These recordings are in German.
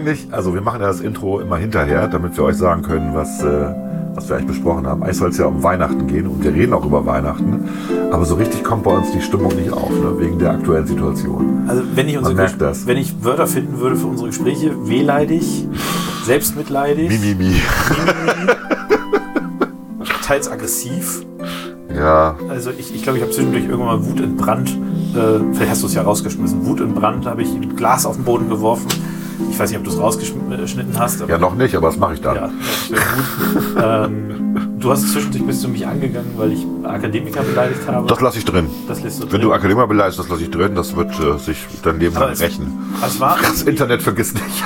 Eigentlich, also wir machen ja das Intro immer hinterher, damit wir euch sagen können, was, äh, was wir eigentlich besprochen haben. Eigentlich soll es ja um Weihnachten gehen und wir reden auch über Weihnachten. Aber so richtig kommt bei uns die Stimmung nicht auf, ne? wegen der aktuellen Situation. Also wenn ich, unsere merkt das. wenn ich Wörter finden würde für unsere Gespräche, wehleidig, selbstmitleidig, Mimimi. teils aggressiv. Ja, Also ich, ich glaube, ich habe zwischendurch irgendwann mal Wut entbrannt. Äh, vielleicht hast du es ja rausgeschmissen. Wut entbrannt habe ich ein Glas auf den Boden geworfen. Ich weiß nicht, ob du es rausgeschnitten hast. Ja noch nicht, aber das mache ich dann. Ja, das wäre gut. ähm, du hast zwischendurch bist du mich angegangen, weil ich Akademiker beleidigt habe. Das lasse ich drin. das lässt du Wenn drin. du Akademiker beleidigst, das lasse ich drin. Das wird äh, sich dein Leben lang rächen. es war, Das Internet vergisst nicht.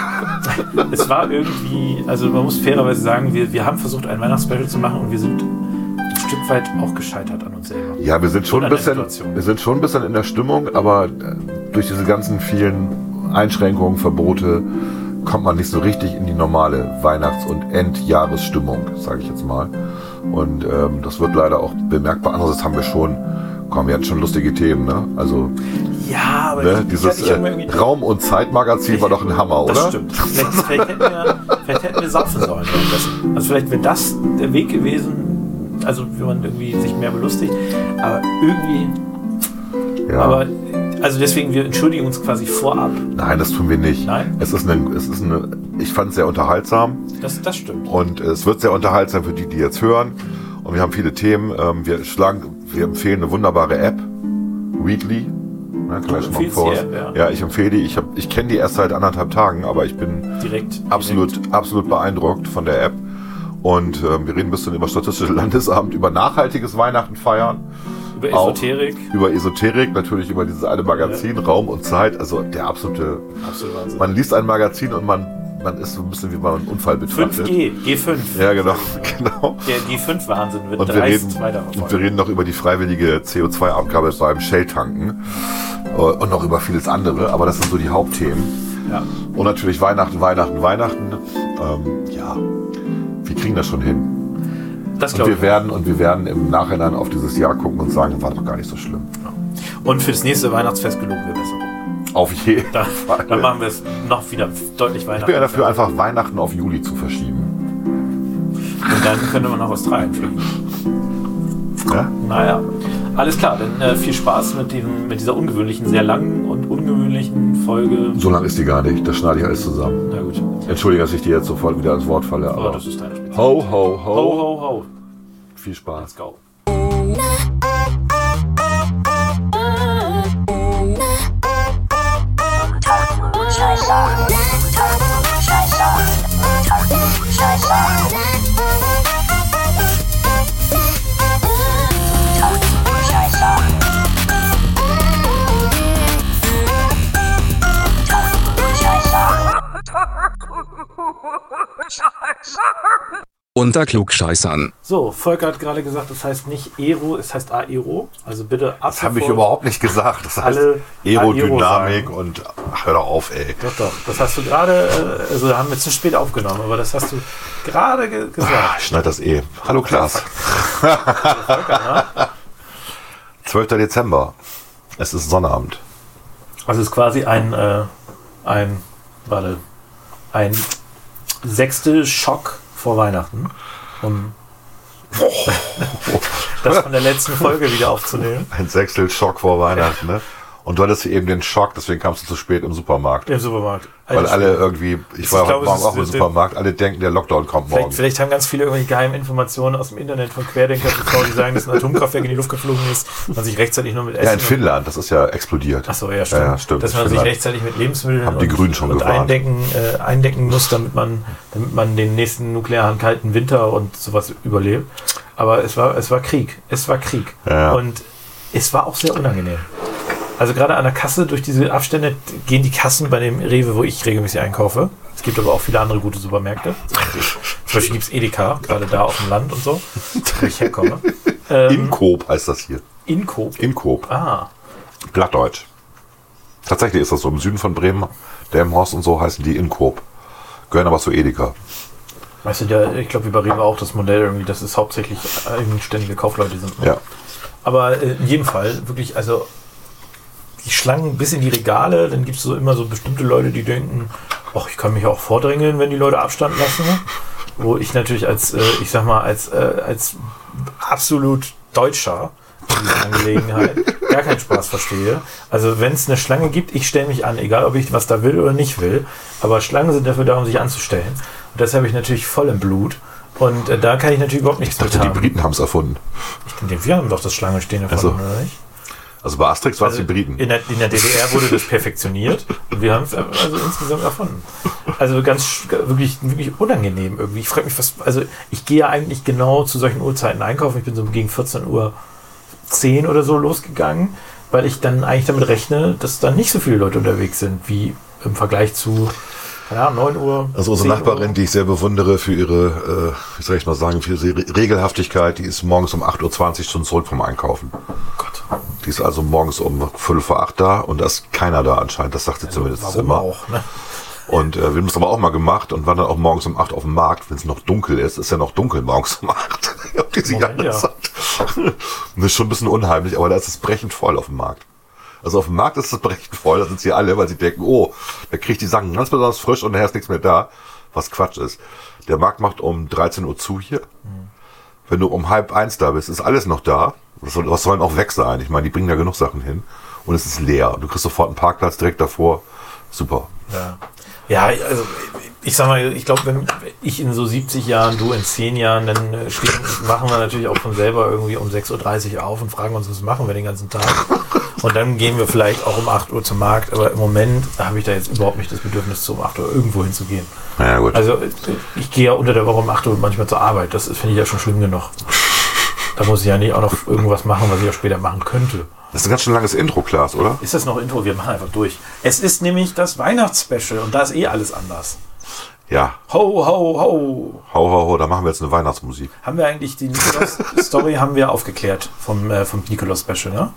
es war irgendwie, also man muss fairerweise sagen, wir, wir haben versucht, ein Weihnachtsspecial zu machen und wir sind ein Stück weit auch gescheitert an uns selber. Ja, wir sind schon ein bisschen, wir sind schon ein bisschen in der Stimmung, aber äh, durch diese ganzen vielen Einschränkungen, Verbote, kommt man nicht so richtig in die normale Weihnachts- und Endjahresstimmung, sage ich jetzt mal. Und ähm, das wird leider auch bemerkbar. Andererseits haben wir schon, komm, wir hatten schon lustige Themen, ne? Also Ja, aber ne, ich- dieses ich äh, Raum- und Zeitmagazin war doch ein Hammer, Das oder? stimmt. Vielleicht, vielleicht, hätten wir, vielleicht hätten wir saufen sollen. Also vielleicht wäre das der Weg gewesen, also wenn man irgendwie sich mehr belustigt. Aber irgendwie, Ja. aber also deswegen, wir entschuldigen uns quasi vorab. Nein, das tun wir nicht. Nein? Es ist eine, es ist eine, ich fand es sehr unterhaltsam. Das, das stimmt. Und es wird sehr unterhaltsam für die, die jetzt hören. Und wir haben viele Themen. Ähm, Wir schlagen, wir empfehlen eine wunderbare App, Weekly. Ne, kann ich schon mal die App, ja. ich empfehle die. Ich, hab, ich kenne die erst seit anderthalb Tagen, aber ich bin Direkt. absolut, absolut beeindruckt von der App. Und ähm, wir reden ein bisschen über Statistische Landesamt, über nachhaltiges Weihnachten feiern, Über auch. Esoterik. über Esoterik, natürlich über dieses eine Magazin, Raum und Zeit. Also der absolute. Absolut Wahnsinn. Man liest ein Magazin und man, man ist so ein bisschen wie man einen Unfall betrachtet. 5G, G5. Ja, genau, genau. Der G5-Wahnsinn wird Und wir, reden, weiter und wir reden noch über die freiwillige CO2-Abgabe beim Shell-Tanken äh, und noch über vieles andere, aber das sind so die Hauptthemen. Ja. Und natürlich Weihnachten, Weihnachten, Weihnachten. Ähm, ja, wir kriegen das schon hin. Das Und wir ich. werden und wir werden im Nachhinein auf dieses Jahr gucken und sagen, war doch gar nicht so schlimm. Und für das nächste Weihnachtsfest geloben wir besser. Auf jeden Da, Fall. dann machen wir es noch wieder deutlich ich Weihnachten. bin ja dafür, einfach Weihnachten auf Juli zu verschieben. Und dann könnte man nach Australien fliegen. Ja? Naja, alles klar. Dann äh, viel Spaß mit, diesem, mit dieser ungewöhnlichen, sehr langen und ungewöhnlichen Folge. So lang ist die gar nicht. Das schneide ich alles zusammen. Na gut. Entschuldige, dass ich dir jetzt sofort wieder ins Wort falle. Aber Aber das ist deine Spezialität. Ho, ho, ho. Ho, ho, ho. Viel Spaß. Let's go. Unter Klugscheißern. So, Volker hat gerade gesagt, das heißt nicht Aero, es heißt Aero. Also bitte ab Das habe ich überhaupt nicht gesagt. Das heißt Alle Aerodynamik Aero und ach, hör doch auf, ey. Doch, doch. Das hast du gerade, äh, also da haben wir zu spät aufgenommen, aber das hast du gerade ge Ah, gesagt. Ich schneide das eh. Hallo Klaas. Volker, ne? 12. Dezember. Es ist Sonnabend. Also es ist quasi ein, äh, ein, warte, ein sechste Schock vor Weihnachten, um das von der letzten Folge wieder aufzunehmen. Ein Sechstel Schock vor Weihnachten, ne? Und du hattest eben den Schock, deswegen kamst du zu spät im Supermarkt. Im Supermarkt. Weil Also, alle irgendwie, ich Ich war heute Morgen auch im Supermarkt, alle denken, der Lockdown kommt Vielleicht, morgen. vielleicht haben ganz viele irgendwelche geheimen Informationen aus dem Internet von Querdenker die sagen, dass ein Atomkraftwerk in die Luft geflogen ist, man sich rechtzeitig nur mit Essen Ja, in Finnland, das ist ja explodiert. Achso, ja, stimmt. Ja, ja, stimmt. Dass man sich Finnland. rechtzeitig mit Lebensmitteln Haben die und, Grünen schon und gewarnt. eindecken, äh, eindecken muss, damit man, damit man den nächsten nuklearen kalten Winter und sowas überlebt. Aber es war, es war Krieg. Es war Krieg. Ja. Und es war auch sehr unangenehm. Also gerade an der Kasse, durch diese Abstände gehen die Kassen bei dem Rewe, wo ich regelmäßig einkaufe. Es gibt aber auch viele andere gute Supermärkte. Zum Beispiel gibt es Edeka, gerade da auf dem Land und so, wo ich herkomme. Ähm, Inkoop heißt das hier. Incoop. Inkoop. Ah, Plattdeutsch. Tatsächlich ist das so. Im Süden von Bremen, Delmenhorst und so heißen die Inkoop. Gehören aber zu Edeka. Weißt du, der, ich glaube, wie bei Rewe auch das Modell irgendwie, dass es hauptsächlich eigenständige Kaufleute sind. ne? Ja. Aber äh, in jedem Fall, wirklich, also die Schlangen bis in die Regale, dann gibt es so immer so bestimmte Leute, die denken, Och, ich kann mich auch vordrängeln, wenn die Leute Abstand lassen. Wo ich natürlich als, äh, ich sag mal, als, äh, als absolut Deutscher in dieser Angelegenheit gar keinen Spaß verstehe. Also wenn es eine Schlange gibt, ich stelle mich an, egal ob ich was da will oder nicht will. Aber Schlangen sind dafür da, um sich anzustellen. Und das habe ich natürlich voll im Blut. Und äh, da kann ich natürlich überhaupt nichts Ich dachte, mit die haben. Briten haben es erfunden. Ich denke, wir haben doch das Schlangenstehen erfunden, Ach so. oder nicht? Also bei Asterix waren es Also die Briten. In der, in der DDR wurde das perfektioniert und wir haben es also insgesamt erfunden. Also ganz wirklich, wirklich unangenehm irgendwie. Ich frage mich, was, also ich gehe ja eigentlich genau zu solchen Uhrzeiten einkaufen. Ich bin so gegen 14 Uhr 10 oder so losgegangen, weil ich dann eigentlich damit rechne, dass da nicht so viele Leute unterwegs sind, wie im Vergleich zu, Ahnung, 9 Uhr. Also unsere 10 Nachbarin, Uhr. die ich sehr bewundere für ihre, äh, wie soll ich mal sagen, für ihre Re- Regelhaftigkeit, die ist morgens um 8.20 Uhr schon zurück vom Einkaufen. Gott, Die ist also morgens um Viertel vor acht da und da ist keiner da anscheinend. Das sagt sie zumindest warum immer. auch, ne? Und äh, wir haben es aber auch mal gemacht und waren dann auch morgens um acht auf dem Markt, wenn es noch dunkel ist. Ist ja noch dunkel morgens um acht. diese Moment, ja. Das ist schon ein bisschen unheimlich, aber da ist es brechend voll auf dem Markt. Also auf dem Markt ist es brechend voll, da sind sie alle, weil sie denken, oh, da kriege ich die Sachen ganz besonders frisch und nachher ist nichts mehr da. Was Quatsch ist. Der Markt macht um 13 Uhr zu hier. Wenn du um halb eins da bist, ist alles noch da. Was soll, was soll denn auch weg sein? Ich meine, die bringen da genug Sachen hin. Und es ist leer. Du kriegst sofort einen Parkplatz direkt davor. Super. Ja. Ja, also ich sag mal, ich glaube, wenn ich in so 70 Jahren, du in 10 Jahren, dann äh, stehen, machen wir natürlich auch von selber irgendwie um 6.30 Uhr auf und fragen uns, was machen wir den ganzen Tag. Und dann gehen wir vielleicht auch um 8 Uhr zum Markt, aber im Moment habe ich da jetzt überhaupt nicht das Bedürfnis, zu um 8 Uhr irgendwo hinzugehen. Naja, gut. Also äh, ich gehe ja unter der Woche um 8 Uhr manchmal zur Arbeit, das finde ich ja schon schlimm genug. Da muss ich ja nicht auch noch irgendwas machen, was ich auch später machen könnte. Das ist ein ganz schön langes Intro, Klaas, oder? Ist das noch Intro? Wir machen einfach durch. Es ist nämlich das Weihnachtsspecial und da ist eh alles anders. Ja. Ho, ho, ho. Hau, hau, hau, da machen wir jetzt eine Weihnachtsmusik. Haben wir eigentlich die Nikolaus-Story haben wir aufgeklärt vom, äh, vom Nikolaus-Special, ne?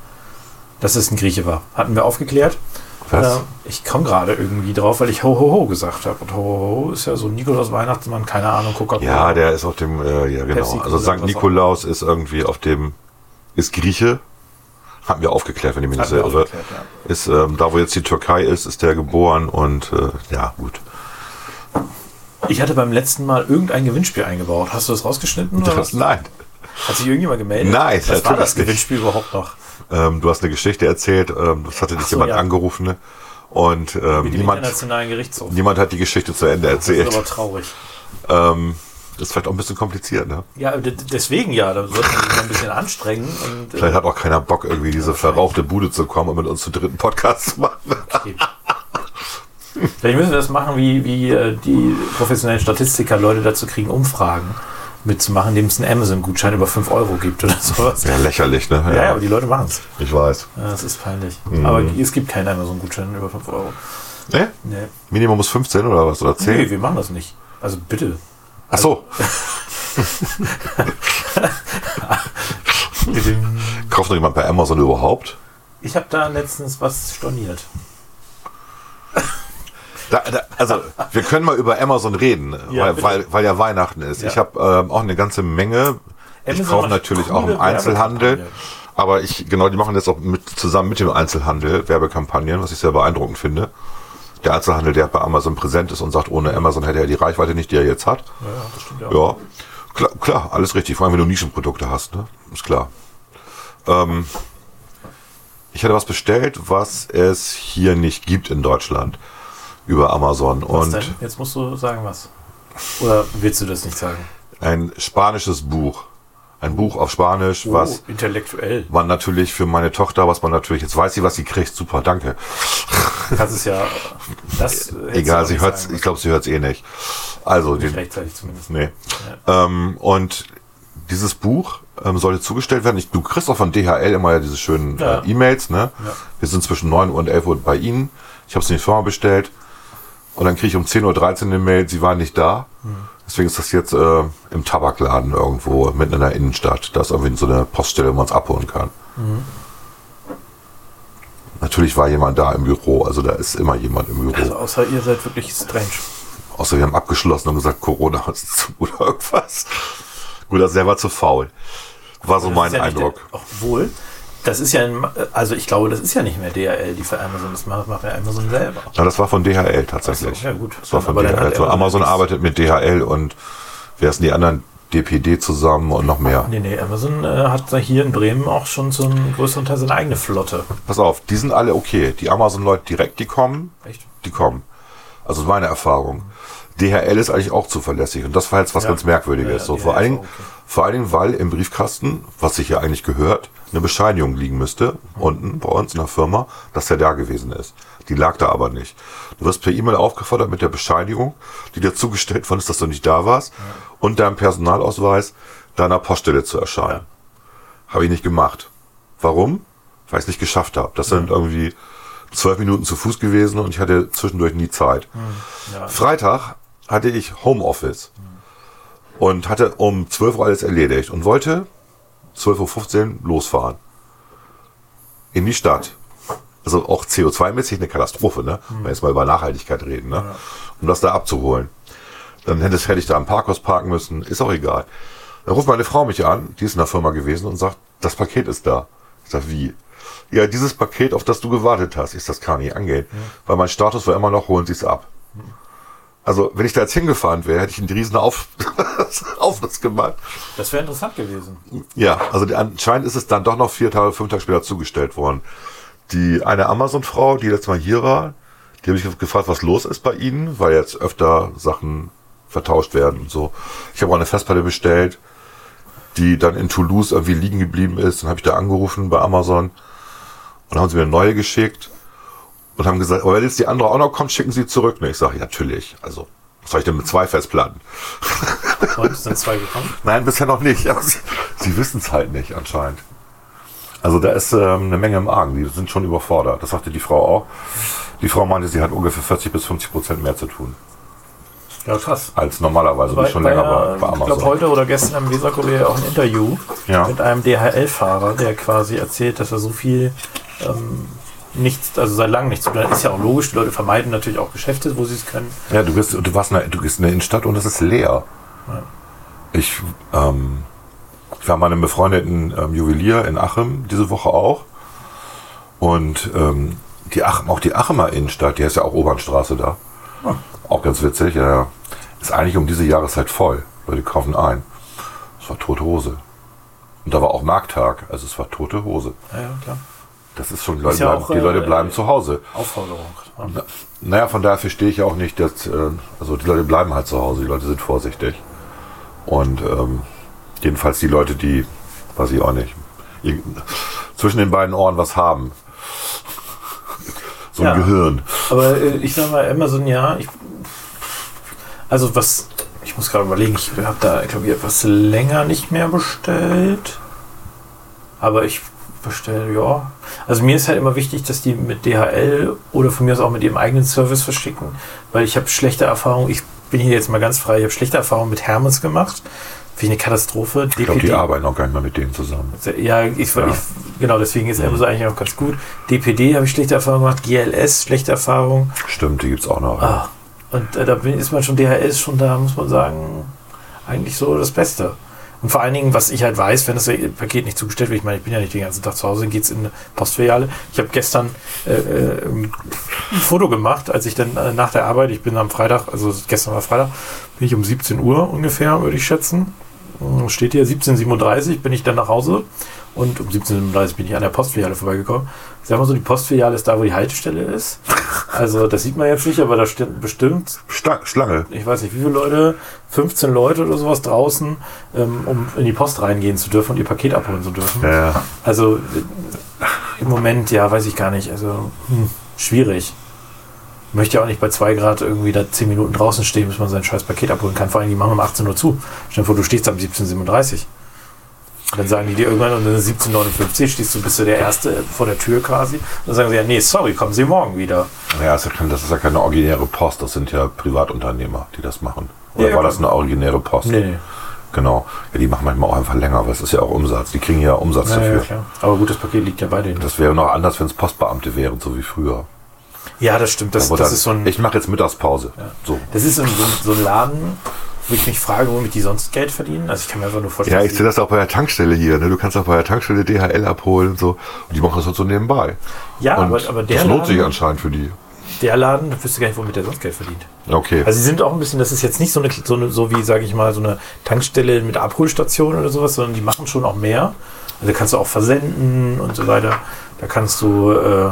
Dass es ein Grieche war. Hatten wir aufgeklärt. Was? Äh, ich komme gerade irgendwie drauf, weil ich ho, ho, ho gesagt habe. Und ho, ho, ho ist ja so ein Nikolaus-Weihnachtsmann, keine Ahnung, Coca-Cola. Ja, der ist auf dem, äh, ja genau. Also St. Nikolaus ist irgendwie auf dem, ist Grieche. Hatten wir aufgeklärt, wenn ich mich nicht irre. ja. Ist, ähm, da wo jetzt die Türkei ist, ist der geboren und äh, ja, gut. Ich hatte beim letzten Mal irgendein Gewinnspiel eingebaut. Hast du das rausgeschnitten? Oder Das, nein. Hat sich irgendjemand gemeldet? Nein, Was war das nicht. Gewinnspiel überhaupt noch? Ähm, du hast eine Geschichte erzählt, ähm, das hatte dich so, jemand ja. angerufen ne? und ähm, niemand, niemand hat die Geschichte zu Ende Das ist erzählt. aber traurig. Ähm, das ist vielleicht auch ein bisschen kompliziert, ne? Ja, deswegen ja, da sollte man sich mal ein bisschen anstrengen. Und, äh, Vielleicht hat auch keiner Bock, irgendwie diese verrauchte Bude zu kommen und mit uns zu dritten Podcast zu machen. Okay. Vielleicht müssen wir das machen, wie, wie äh, die professionellen Statistiker Leute dazu kriegen, Umfragen mitzumachen, indem es einen Amazon-Gutschein über 5 Euro gibt oder sowas. Ja, lächerlich, ne? Ja, ja, aber die Leute machen es. Ich weiß. Ja, das ist peinlich. Mhm. Aber es gibt keinen Amazon-Gutschein über 5 Euro. Ne? Nee. Minimum ist 15 oder was? Oder 10? nee, wir machen das nicht. Also bitte. Ach so. Kauft noch jemand bei Amazon überhaupt? Ich habe da letztens was storniert. Da, da, also, wir können mal über Amazon reden, Ja, weil, weil, weil ja Weihnachten ist. Ja. Ich habe ähm, auch eine ganze Menge. Ich Amazon kaufe macht natürlich auch im Einzelhandel. Aber ich, genau, die machen jetzt auch mit, zusammen mit dem Einzelhandel Werbekampagnen, was ich sehr beeindruckend finde. Der Einzelhandel, der bei Amazon präsent ist und sagt, ohne Amazon hätte er die Reichweite nicht, die er jetzt hat. Ja, das stimmt ja. Ja, klar, klar, alles richtig. Vor allem, wenn du Nischenprodukte hast, ne? Ist klar. Ähm, ich hatte was bestellt, was es hier nicht gibt in Deutschland über Amazon. Was und denn? Jetzt musst du sagen, was. Oder willst du das nicht sagen? ein spanisches Buch. Ein Buch auf Spanisch, was Oh, intellektuell. man natürlich für meine Tochter, was man natürlich, jetzt weiß sie, was sie kriegt, super, danke. Kannst es ja. Das Egal, sie nicht hört's, ich glaube, sie hört's eh nicht. Also, müssen. den, Nicht rechtzeitig zumindest. Nee. Ähm, und dieses Buch ähm, sollte zugestellt werden. Ich, du kriegst auch von DHL immer ja diese schönen Ja. äh, E-Mails. Ne? Ja. Wir sind zwischen 9 Uhr und 11 Uhr bei Ihnen. Ich habe es in die Firma bestellt. Und dann kriege ich um 10.13 Uhr eine Mail, Sie waren nicht da. Hm. Deswegen ist das jetzt äh, im Tabakladen irgendwo mitten in der Innenstadt. Da ist irgendwie so eine Poststelle, wo man es abholen kann. Mhm. Natürlich war jemand da im Büro. Also da ist immer jemand im Büro. Also außer ihr seid wirklich strange. Außer wir haben abgeschlossen und gesagt, Corona ist zu oder irgendwas. Gut, das selber zu faul. War so mein ja Eindruck. Der, obwohl, das ist ja, ein, also ich glaube, das ist ja nicht mehr DHL, die für Amazon das macht, macht ja Amazon selber. Na, das war von DHL tatsächlich. ja, gut. Das war von DHL. Also Amazon arbeitet mit DHL und wer sind die anderen? DPD zusammen und noch mehr. Nee, nee, Amazon äh, hat hier in Bremen auch schon so einen größeren Teil seine eigene Flotte. Pass auf, die sind alle okay. Die Amazon-Leute direkt, die kommen, Echt? die kommen. Also meine Erfahrung. DHL ist eigentlich auch zuverlässig und das war jetzt was Ja. ganz Merkwürdiges. Ja, so, vor, allen okay. vor allen Dingen, weil im Briefkasten, was sich ja eigentlich gehört, eine Bescheinigung liegen müsste, unten bei uns in der Firma, dass der da gewesen ist. Die lag da aber nicht. Du wirst per E-Mail aufgefordert mit der Bescheinigung, die dir zugestellt worden ist, dass du nicht da warst, und deinem Personalausweis deiner Poststelle zu erscheinen. Habe ich nicht gemacht. Warum? Weil ich es nicht geschafft habe. Das sind irgendwie zwölf Minuten zu Fuß gewesen und ich hatte zwischendurch nie Zeit. Ja. Freitag hatte ich Homeoffice und hatte um 12 Uhr alles erledigt und wollte 12.15 Uhr losfahren. In die Stadt. Also auch CO2-mäßig eine Katastrophe, ne? Wenn wir jetzt mal über Nachhaltigkeit reden, ne? Um das da abzuholen. Dann hätte, hätte ich da am Parkhaus parken müssen, ist auch egal. Dann ruft meine Frau mich an, die ist in der Firma gewesen und sagt, das Paket ist da. Ich sag, wie? Ja, dieses Paket, auf das du gewartet hast, ist das kann nicht angehen. Weil mein Status war immer noch, holen Sie es ab. Also, wenn ich da jetzt hingefahren wäre, hätte ich einen riesen Auf Aufriss gemacht. Das wäre interessant gewesen. Ja, also anscheinend ist es dann doch noch vier Tage, fünf Tage später zugestellt worden. Die eine Amazon-Frau, die letztes Mal hier war, die habe ich gefragt, was los ist bei Ihnen, weil jetzt öfter Sachen vertauscht werden und so. Ich habe auch eine Festplatte bestellt, die dann in Toulouse irgendwie liegen geblieben ist. Dann habe ich da angerufen bei Amazon und haben sie mir eine neue geschickt und haben gesagt, aber wenn jetzt die andere auch noch kommt, schicken Sie zurück. Und ich sage, natürlich. Also, was soll ich denn mit zwei Festplatten? Und es sind zwei gekommen. Nein, bisher noch nicht. Aber sie, sie wissen es halt nicht anscheinend. Also da ist ähm, eine Menge im Argen. Die sind schon überfordert. Das sagte die Frau auch. Die Frau meinte, sie hat ungefähr 40 bis 50 Prozent mehr zu tun Ja, krass. als normalerweise, Weil- schon weil länger ja, bei, bei Ich glaube, Amazon. heute oder gestern im Weserkurier auch ein Interview Ja. mit einem DHL-Fahrer, der quasi erzählt, dass er so viel ähm, nichts, also seit langem nichts zu tun hat. Ist ja auch logisch, die Leute vermeiden natürlich auch Geschäfte, wo sie es können. Ja, du bist, du warst, in der- du gehst in der Innenstadt und es ist leer. Ich, ähm, ich war mal in einem befreundeten ähm, Juwelier in Achim diese Woche auch. Und ähm, die Ach, auch die Achemer Innenstadt, die ist ja auch Obernstraße da. Auch ganz witzig, ja, ja. Ist eigentlich um diese Jahreszeit voll. Leute kaufen ein. Es war tote Hose. Und da war auch Markttag, also es war tote Hose. Ja, ja klar. Das ist schon, die Leute, Ist ja bleiben, auch, die Leute äh, bleiben zu Hause. Aufforderung. Na- Naja, von daher verstehe ich auch nicht, dass, äh, also die Leute bleiben halt zu Hause, die Leute sind vorsichtig. Und ähm, jedenfalls die Leute, die, weiß ich auch nicht, zwischen den beiden Ohren was haben. So ein Ja. Gehirn. Aber äh, ich sag mal, Amazon, ja, ich, also was, ich muss gerade überlegen, ich habe da, glaube ich, etwas länger nicht mehr bestellt. Aber ich bestelle, ja. Also mir ist halt immer wichtig, dass die mit DHL oder von mir aus auch mit ihrem eigenen Service verschicken, weil ich habe schlechte Erfahrungen, ich bin hier jetzt mal ganz frei, ich habe schlechte Erfahrungen mit Hermes gemacht. Wie eine Katastrophe. Ich glaube, die arbeiten auch gar nicht mehr mit denen zusammen. Ja, ich, Ja. ich genau, deswegen ist Amazon eigentlich auch ganz gut. DPD habe ich schlechte Erfahrungen gemacht, GLS schlechte Erfahrungen. Stimmt, die gibt's auch noch. Ah, und äh, da bin, ist man schon, DHL ist schon da, muss man sagen, eigentlich so das Beste. Und vor allen Dingen, was ich halt weiß, wenn das Paket nicht zugestellt wird, ich meine, ich bin ja nicht den ganzen Tag zu Hause, geht es in eine Postfiliale. Ich habe gestern äh, äh, ein Foto gemacht, als ich dann äh, nach der Arbeit, ich bin am Freitag, also gestern war Freitag, bin ich um 17 Uhr ungefähr, würde ich schätzen. Hm, Steht hier 17.37 bin ich dann nach Hause und um 17.37 bin ich an der Postfiliale vorbeigekommen. Sag mal so, die Postfiliale ist da, wo die Haltestelle ist. Also das sieht man jetzt nicht, aber da steht bestimmt Sta Schlange. ich weiß nicht, wie viele Leute, 15 Leute oder sowas draußen, ähm, um in die Post reingehen zu dürfen und ihr Paket abholen zu dürfen. Ja. Also im Moment, ja, weiß ich gar nicht. Also hm, schwierig. Ich möchte ja auch nicht bei 2 Grad irgendwie da 10 Minuten draußen stehen, bis man sein scheiß Paket abholen kann. Vor allem, die machen um 18 Uhr zu. Stell dir vor, du stehst am 17.37 Dann sagen die dir irgendwann, und dann ist 17.59 stehst du, bist du der Erste vor der Tür quasi. Dann sagen sie ja, nee, sorry, kommen Sie morgen wieder. Ja, das ist ja kein- das ist ja keine originäre Post, das sind ja Privatunternehmer, die das machen. Oder Ja, war das eine originäre Post? Nee. Genau. Ja, die machen manchmal auch einfach länger, aber es ist ja auch Umsatz. Die kriegen ja Umsatz Ja, ja, dafür. klar. Aber gut, das Paket liegt ja bei denen. Das wäre noch anders, wenn es Postbeamte wären, so wie früher. Ja, das stimmt. Das, das dann- ist so ein. ich mache jetzt Mittagspause. So. Das ist so ein, so ein Laden, wo ich mich frage, womit die sonst Geld verdienen. Also ich kann mir einfach nur vorstellen, Ja, ich sehe das auch bei der Tankstelle hier. Ne? Du kannst auch bei der Tankstelle DHL abholen und so. Und die machen das halt so nebenbei. ja, aber, aber der das lohnt sich Laden, anscheinend für die. der Laden, da wüsste gar nicht, womit der sonst Geld verdient. Okay. Also sie sind auch ein bisschen, das ist jetzt nicht so eine, so, eine, so wie, sage ich mal, so eine Tankstelle mit Abholstation oder sowas, sondern die machen schon auch mehr. Also kannst du auch versenden und so weiter. Da kannst du, äh,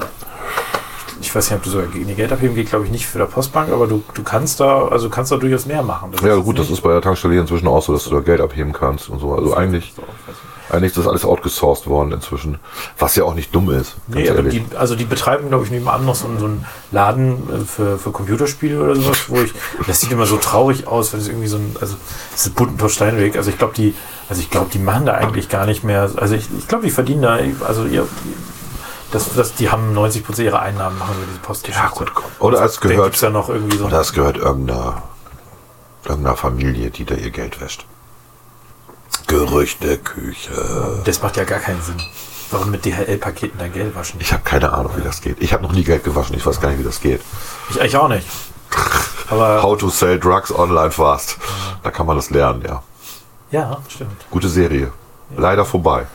ich weiß nicht, ob du sogar die Geld abheben geht, glaube ich nicht für der Postbank, aber du, du kannst da, also kannst da durchaus mehr machen. Das ja ist gut, das ist bei der Tankstelle inzwischen auch so, dass du da Geld abheben kannst und so. Also eigentlich, So, ich weiß nicht. eigentlich ist das alles outgesourced worden inzwischen. Was ja auch nicht dumm ist. Nee, ehrlich. die, also die betreiben, glaube ich, nebenan noch so, einen- so einen Laden äh, für, für Computerspiele oder sowas, wo ich, das sieht immer so traurig aus, wenn es irgendwie so ein, also es ist Buntentor Steinweg, also ich glaube, die, also ich glaube, die machen da eigentlich gar nicht mehr, also ich, ich glaube, die verdienen da, also ihr, das, das, die haben 90 Prozent ihrer Einnahmen machen über diese Postgeschichte. Ja, gut, komm. Oder es Da gehört- ja noch irgendwie so, Oder es gehört irgendeiner, irgendeiner Familie, die da ihr Geld wäscht. Gerüchte, Küche. das macht ja gar keinen Sinn. Warum mit DHL-Paketen dein Geld waschen? Ich habe keine Ahnung, wie das geht. Ich habe noch nie Geld gewaschen. Ich weiß gar nicht, wie das geht. Ich eigentlich auch nicht. Aber, How to sell drugs online fast. Da kann man das lernen, ja. ja, stimmt. Gute Serie. Leider vorbei.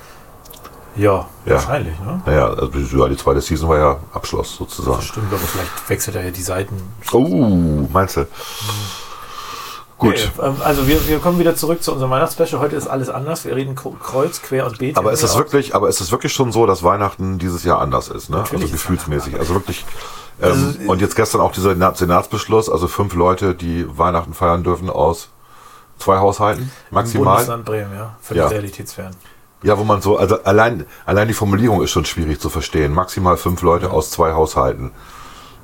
Ja, Ja. wahrscheinlich, ne? Naja, also ja, die zweite Season war ja Abschluss sozusagen. Stimmt, aber vielleicht wechselt er ja die Seiten. Oh, meinst du? Gut. Okay, ähm, also wir, wir kommen wieder zurück zu unserem Weihnachtsspecial. Heute ist alles anders. Wir reden Kreuz, Quer und Beet. Aber ist es wirklich, aber ist es wirklich schon so, dass Weihnachten dieses Jahr anders ist, ne? Natürlich also gefühlsmäßig. Also wirklich. Ähm, Also, und jetzt gestern auch dieser Na- Senatsbeschluss, also fünf Leute, die Weihnachten feiern dürfen aus zwei Haushalten Im maximal. Bundesland Bremen, ja. Völlig Ja. realitätsfern. Ja, wo man so, also allein, allein die Formulierung ist schon schwierig zu verstehen. Maximal fünf Leute aus zwei Haushalten.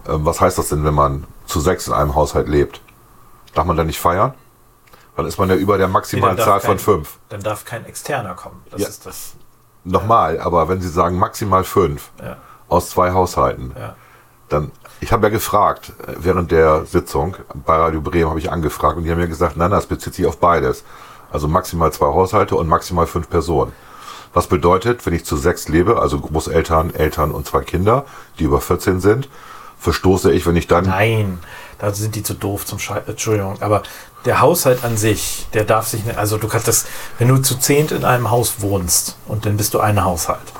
Ähm, was heißt das denn, wenn man zu sechs in einem Haushalt lebt? Darf man dann nicht feiern? Dann ist man ja über der maximalen Nee, Zahl darf von kein- fünf. Dann darf kein Externer kommen. Das Ja. ist das. Nochmal, aber wenn Sie sagen maximal fünf Ja, aus zwei Haushalten, ja. dann, ich habe ja gefragt, äh, während der Sitzung bei Radio Bremen habe ich angefragt und die haben mir gesagt, nein, das bezieht sich auf beides. Also maximal zwei Haushalte und maximal fünf Personen. Was bedeutet, wenn ich zu sechs lebe, also Großeltern, Eltern und zwei Kinder, die über 14 sind, verstoße ich, wenn ich dann, Nein, da sind die zu doof zum Schei Entschuldigung, aber der Haushalt an sich, der darf sich nicht, also du kannst das, wenn du zu zehnt in einem Haus wohnst und dann bist du ein Haushalt,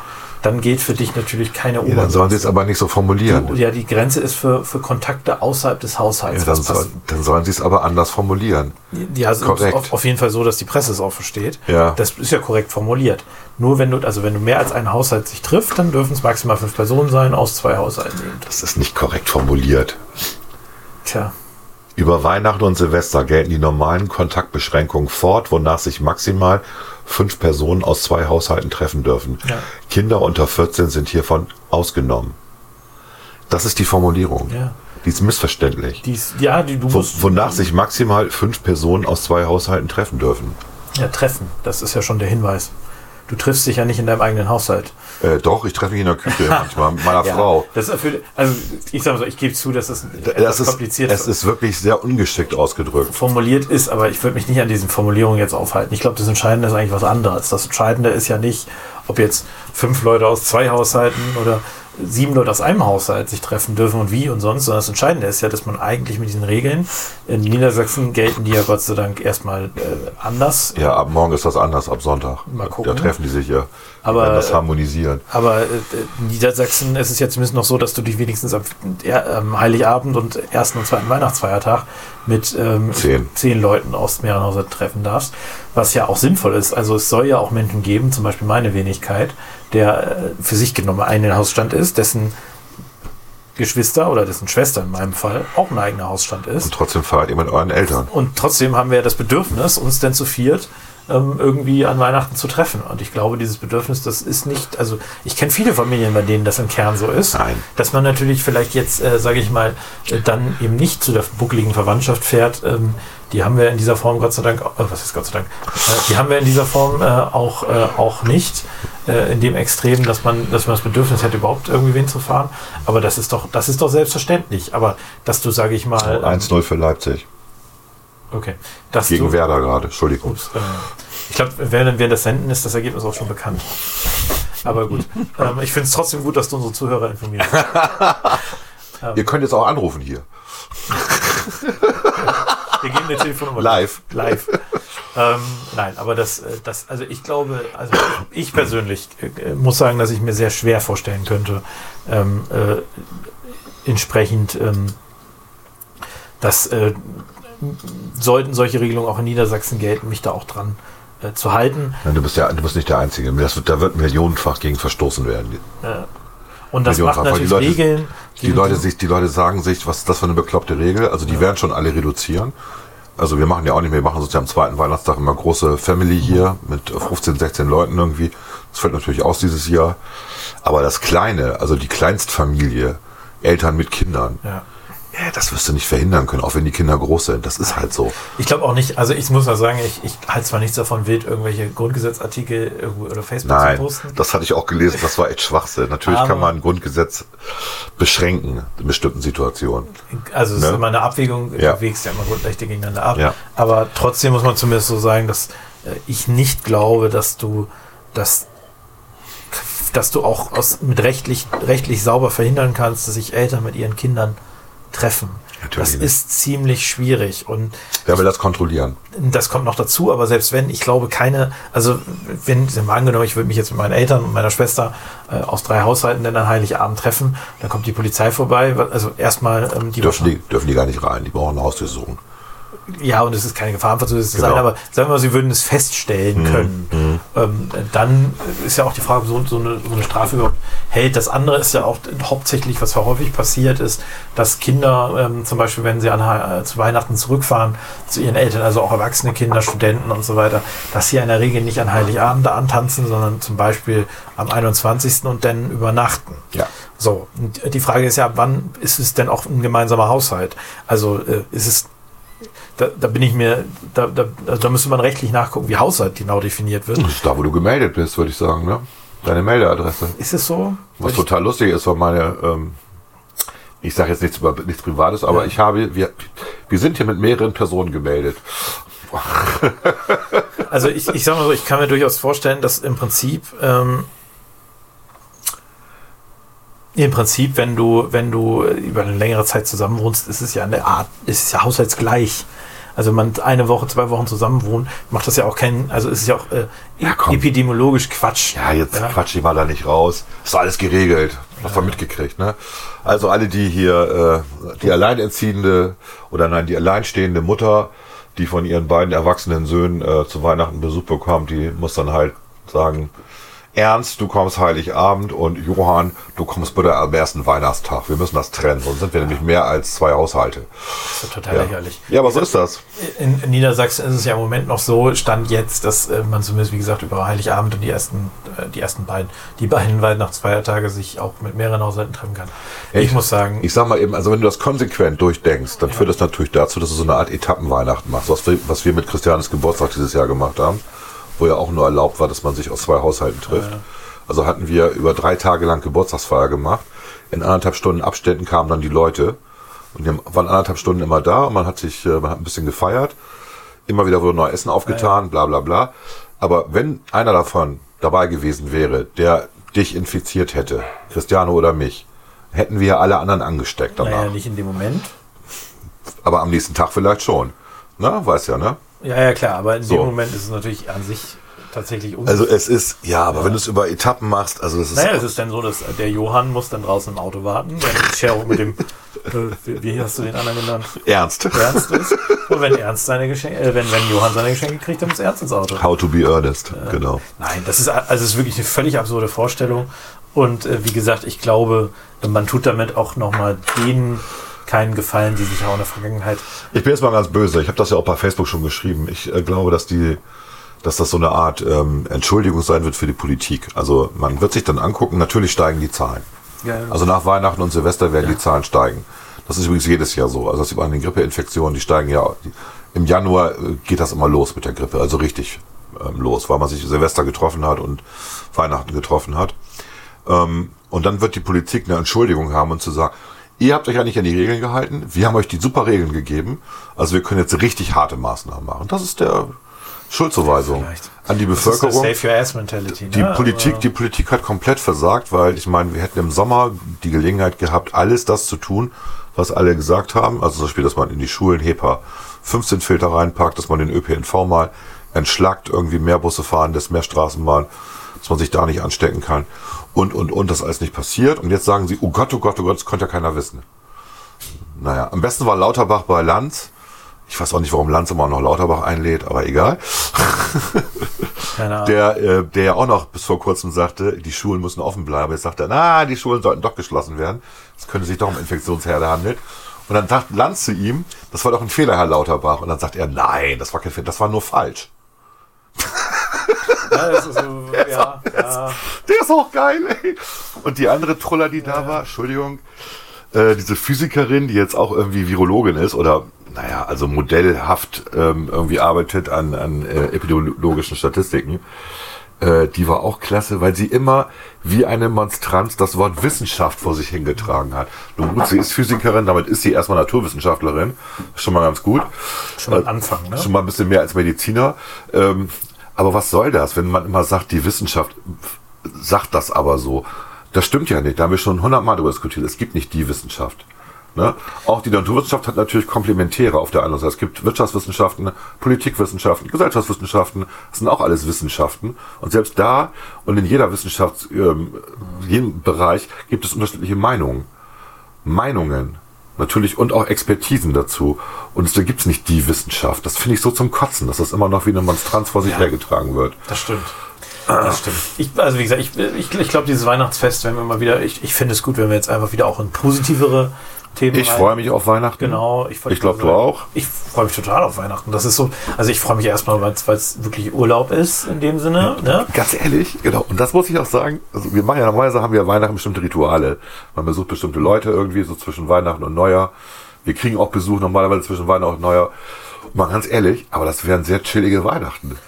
dann geht für dich natürlich keine ja, dann sollen sie es aber nicht so formulieren. Du, ja, die Grenze ist für, für Kontakte außerhalb des Haushalts. Ja, dann, soll, dann sollen sie es aber anders formulieren. Ja, also Korrekt. Auf, auf jeden Fall so, dass die Presse es auch versteht. Ja. Das ist ja korrekt formuliert. Nur wenn du, also wenn du mehr als ein Haushalt sich trifft, dann dürfen es maximal fünf Personen sein aus zwei Haushalten. Das ist nicht korrekt formuliert. Tja, Über Weihnachten und Silvester gelten die normalen Kontaktbeschränkungen fort, wonach sich maximal fünf Personen aus zwei Haushalten treffen dürfen. Ja. Kinder unter 14 sind hiervon ausgenommen. Das ist die Formulierung. ja. Die ist missverständlich. Die ist, ja, die, du musst wonach sich maximal fünf Personen aus zwei Haushalten treffen dürfen. ja, treffen. Das ist ja schon der Hinweis. Du triffst dich ja nicht in deinem eigenen Haushalt. Äh, doch, ich treffe mich in der Küche manchmal mit meiner Ja, Frau. Das erfüllt, also ich sage so, ich gebe zu, dass das Das ist, kompliziert es ist wirklich sehr ungeschickt ausgedrückt. formuliert ist, aber ich würde mich nicht an diesen Formulierungen jetzt aufhalten. Ich glaube, das Entscheidende ist eigentlich was anderes. Das Entscheidende ist ja nicht, ob jetzt fünf Leute aus zwei Haushalten oder sieben Leute aus einem Haushalt sich treffen dürfen und wie und sonst, sondern das Entscheidende ist ja, dass man eigentlich mit diesen Regeln in Niedersachsen gelten die ja Gott sei Dank erstmal äh, anders. Ja, ab morgen ist das anders, ab Sonntag. Mal gucken. Da treffen die sich ja. Aber, das äh, harmonisieren. Aber äh, in Niedersachsen ist es ja zumindest noch so, dass du dich wenigstens am ähm, Heiligabend und ersten und zweiten Weihnachtsfeiertag mit ähm, Zehn. zehn Leuten aus mehreren Haushalten treffen darfst, was ja auch sinnvoll ist. Also es soll ja auch Menschen geben, zum Beispiel meine Wenigkeit, der äh, für sich genommen einen Hausstand ist, dessen Geschwister oder dessen Schwester in meinem Fall auch ein eigener Hausstand ist. Und trotzdem feiert ihr mit euren Eltern. Und trotzdem haben wir das Bedürfnis, uns denn zu viert ähm, irgendwie an Weihnachten zu treffen. Und ich glaube, dieses Bedürfnis, das ist nicht, also ich kenne viele Familien, bei denen das im Kern so ist. Nein. Dass man natürlich vielleicht jetzt, äh, sage ich mal, äh, dann eben nicht zu der buckligen Verwandtschaft fährt. Ähm, die haben wir in dieser Form Gott sei Dank, äh, was ist Gott sei Dank, äh, die haben wir in dieser Form äh, auch, äh, auch nicht. In dem Extrem, dass man, dass man das Bedürfnis hätte, überhaupt irgendwie wen zu fahren. Aber das ist doch, das ist doch selbstverständlich. Aber dass du, sage ich mal, ähm, 1-0 für Leipzig. Okay, dass Gegen du, Werder gerade. Entschuldigung. Ups, äh, ich glaube, während wir das senden, ist das Ergebnis auch schon bekannt. Aber gut. Ähm, ich finde es trotzdem gut, dass du unsere Zuhörer informierst. Ihr könnt jetzt auch anrufen hier. Wir geben eine Telefonnummer. Live. Live. ähm, nein, aber das, äh, das, also ich glaube, also ich persönlich äh, muss sagen, dass ich mir sehr schwer vorstellen könnte, ähm, äh, entsprechend, ähm, dass äh, sollten solche Regelungen auch in Niedersachsen gelten, mich da auch dran äh, zu halten. Nein, du bist ja, du bist nicht der Einzige. Das da wird millionenfach gegen verstoßen werden. Äh, und das macht weil die natürlich Leute- Regeln. Die Leute, sich, die Leute sagen sich, was ist das für eine bekloppte Regel? Also die werden schon alle reduzieren. Also wir machen ja auch nicht mehr, wir machen sozusagen am zweiten Weihnachtstag immer große Family hier mit 15, 16 Leuten irgendwie. Das fällt natürlich aus dieses Jahr. Aber das Kleine, also die Kleinstfamilie, Eltern mit Kindern, ja. Ja, das wirst du nicht verhindern können, auch wenn die Kinder groß sind. Das ist halt so. Ich glaube auch nicht, also ich muss mal sagen, ich, ich halte zwar nichts davon, wild irgendwelche Grundgesetzartikel oder Facebook Nein, zu posten. das hatte ich auch gelesen, das war echt Schwachsinn. Natürlich Aber- kann man ein Grundgesetz beschränken in bestimmten Situationen. Also es Ne? ist immer eine Abwägung, Ja. du wägst ja immer Grundrechte gegeneinander ab. Ja. Aber trotzdem muss man zumindest so sagen, dass äh, ich nicht glaube, dass du, dass, dass du auch aus, mit rechtlich, rechtlich sauber verhindern kannst, dass sich Eltern mit ihren Kindern treffen. Natürlich das ist ziemlich schwierig und Wer will das kontrollieren? das kommt noch dazu, aber selbst wenn, ich glaube keine, also wenn, mal angenommen, ich würde mich jetzt mit meinen Eltern und meiner Schwester äh, aus drei Haushalten dann an Heiligabend treffen, dann kommt die Polizei vorbei, also erstmal ähm, die Dürfen die, dürfen die gar nicht rein, die brauchen eine Hausdurchsuchung. Ja, und es ist keine Gefahrenverzögerung zu Genau. sein, aber sagen wir mal, sie würden es feststellen können. Ähm, dann ist ja auch die Frage, ob so, so, eine, so eine Strafe überhaupt hält. Das andere ist ja auch hauptsächlich, was häufig passiert ist, dass Kinder ähm, zum Beispiel, wenn sie an, äh, zu Weihnachten zurückfahren zu ihren Eltern, also auch erwachsene Kinder, Studenten und so weiter, dass sie in der Regel nicht an Heiligabend da antanzen, sondern zum Beispiel am 21. und dann übernachten. Ja. So, und die Frage ist ja, wann ist es denn auch ein gemeinsamer Haushalt? Also äh, ist es, da, da bin ich mir, da, da, also da müsste man rechtlich nachgucken, wie Haushalt genau definiert wird. Das ist da, wo du gemeldet bist, würde ich sagen, ne? Deine Meldeadresse. Ist es so? Was Weil total lustig ist, weil meine, ähm, ich sage jetzt nichts über nichts Privates, aber Ja. ich habe, wir, wir sind hier mit mehreren Personen gemeldet. also ich, ich sag mal so, ich kann mir durchaus vorstellen, dass im Prinzip, ähm, im Prinzip, wenn du, wenn du über eine längere Zeit zusammen wohnst, ist es ja eine Art, ist es ja haushaltsgleich. Also man eine Woche, zwei Wochen zusammen wohnt, macht das ja auch keinen, also ist es ja auch äh, Ja, epidemiologisch Quatsch. Ja, jetzt Ja. quatsch ich mal da nicht raus. Ist alles geregelt. Hast du mitgekriegt, ne? Also alle, die hier, äh, die alleinerziehende oder nein, die alleinstehende Mutter, die von ihren beiden erwachsenen Söhnen äh, zu Weihnachten Besuch bekommt, die muss dann halt sagen, Ernst, du kommst Heiligabend und Johann, du kommst bitte am ersten Weihnachtstag. Wir müssen das trennen, sonst sind wir nämlich mehr als zwei Haushalte. Das ist ja total Ja, lächerlich. ja aber so ist das. In, in Niedersachsen ist es ja im Moment noch so, stand jetzt, dass äh, man zumindest, wie gesagt, über Heiligabend und die ersten, äh, die ersten beiden, die beiden Weihnachtsfeiertage sich auch mit mehreren Haushalten treffen kann. Ich, Ich- muss sagen, Ich sag mal eben, also wenn du das konsequent durchdenkst, dann führt das natürlich dazu, dass du so eine Art Etappenweihnachten machst, was wir, was wir mit Christianes Geburtstag dieses Jahr gemacht haben, wo ja auch nur erlaubt war, dass man sich aus zwei Haushalten trifft. Also hatten wir über drei Tage lang Geburtstagsfeier gemacht. In anderthalb Stunden Abständen kamen dann die Leute und die waren anderthalb Stunden immer da und man hat sich, äh, man hat ein bisschen gefeiert. Immer wieder wurde neues Essen aufgetan, bla bla bla. Aber wenn einer davon dabei gewesen wäre, der dich infiziert hätte, Christiane oder mich, hätten wir alle anderen angesteckt danach. naja, nicht in dem Moment. Aber am nächsten Tag vielleicht schon. Na, weiß ja, ne? Ja, ja, klar, aber in So. dem Moment ist es natürlich an sich tatsächlich un Also es ist, ja, aber wenn du es über Etappen machst, also das ist. Naja, es ist dann so, dass der Johann muss dann draußen im Auto warten, wenn Chero mit dem, äh, wie, hast du den anderen genannt? Ernst. Ernst ist. Und wenn Ernst seine Geschenke, äh, wenn, wenn Johann seine Geschenke kriegt, dann muss Ernst ins Auto. How to be earnest, genau. Nein, das ist, also es ist wirklich eine völlig absurde Vorstellung. Und äh, wie gesagt, ich glaube, man tut damit auch nochmal denen keinen Gefallen, die sich auch in der Vergangenheit. Ich bin jetzt mal ganz böse. Ich habe das ja auch bei Facebook schon geschrieben. Ich äh, glaube, dass die, dass das so eine Art ähm, Entschuldigung sein wird für die Politik. Also man wird sich dann angucken. Natürlich steigen die Zahlen. Ja, Also nach Weihnachten und Silvester werden die Zahlen steigen. Das ist übrigens jedes Jahr so. Also das sieht man an den Grippeinfektionen, die steigen ja. Die, Im Januar äh, geht das immer los mit der Grippe, also richtig ähm, los, weil man sich Silvester getroffen hat und Weihnachten getroffen hat. Ähm, und dann wird die Politik eine Entschuldigung haben und zu sagen, ihr habt euch ja nicht an die Regeln gehalten, wir haben euch die super Regeln gegeben, also wir können jetzt richtig harte Maßnahmen machen. Das ist der, Schuldzuweisung Vielleicht. an die Das ist Bevölkerung. Save Your Ass Mentality. Die ne? Politik, Aber- die Politik hat komplett versagt, weil ich meine, wir hätten im Sommer die Gelegenheit gehabt, alles das zu tun, was alle gesagt haben. Also zum Beispiel, dass man in die Schulen HEPA 15 Filter reinpackt, dass man den ÖPNV mal entschlackt, irgendwie mehr Busse fahren lässt, mehr Straßenbahn, dass man sich da nicht anstecken kann. Und, und, und, das alles nicht passiert. Und jetzt sagen sie, oh Gott, oh Gott, oh Gott, das konnte ja keiner wissen. Naja, am besten war Lauterbach bei Lanz. Ich weiß auch nicht, warum Lanz immer noch Lauterbach einlädt, aber egal. Der, äh, der ja auch noch bis vor kurzem sagte, die Schulen müssen offen bleiben. Jetzt sagt er, na, die Schulen sollten doch geschlossen werden. Es könnte sich doch um Infektionsherde handeln. Und dann sagt Lanz zu ihm, das war doch ein Fehler, Herr Lauterbach. Und dann sagt er, nein, das war kein Fehler, das war nur falsch. Ja, das ist so, ja, ja. Der ist auch geil, ey. Und die andere Truller, die da war, Entschuldigung, äh, diese Physikerin, die jetzt auch irgendwie Virologin ist oder, naja, also modellhaft ähm, irgendwie arbeitet an, an äh, epidemiologischen Statistiken, äh, die war auch klasse, weil sie immer wie eine Monstranz das Wort Wissenschaft vor sich hingetragen hat. Nun gut, sie ist Physikerin, damit ist sie erstmal Naturwissenschaftlerin. Schon mal ganz gut. Schon mal ein Anfang, ne? Schon mal ein bisschen mehr als Mediziner. Ähm, aber was soll das, wenn man immer sagt, die Wissenschaft sagt das aber so? Das stimmt ja nicht. Da haben wir schon hundertmal darüber diskutiert. Es gibt nicht die Wissenschaft. Ne? Auch die Naturwissenschaft hat natürlich Komplementäre auf der anderen Seite. Es gibt Wirtschaftswissenschaften, Politikwissenschaften, Gesellschaftswissenschaften. Das sind auch alles Wissenschaften. Und selbst da und in jeder Wissenschaft, ähm, jedem Bereich gibt es unterschiedliche Meinungen. Meinungen. Natürlich und auch Expertisen dazu. Und es, da gibt's nicht die Wissenschaft. Das finde ich so zum Kotzen, dass das immer noch wie eine Monstranz vor sich Ja. hergetragen wird. Das stimmt. Das stimmt. Ich, also wie gesagt, ich, ich, ich glaube, dieses Weihnachtsfest, wenn wir mal wieder, ich, ich finde es gut, wenn wir jetzt einfach wieder auch in positivere Themen Ich freue mich auf Weihnachten. Genau. Ich, Ich glaub, gerade du auch? Ich freue mich total auf Weihnachten. Das ist so, also ich freue mich erstmal, weil es wirklich Urlaub ist in dem Sinne. Ne? Ganz ehrlich, genau. Und das muss ich auch sagen. Also wir machen ja normalerweise haben wir Weihnachten bestimmte Rituale. Man besucht bestimmte Leute irgendwie so zwischen Weihnachten und Neujahr. Wir kriegen auch Besuch normalerweise zwischen Weihnachten und Neujahr. Und mal ganz ehrlich, aber das wären sehr chillige Weihnachten.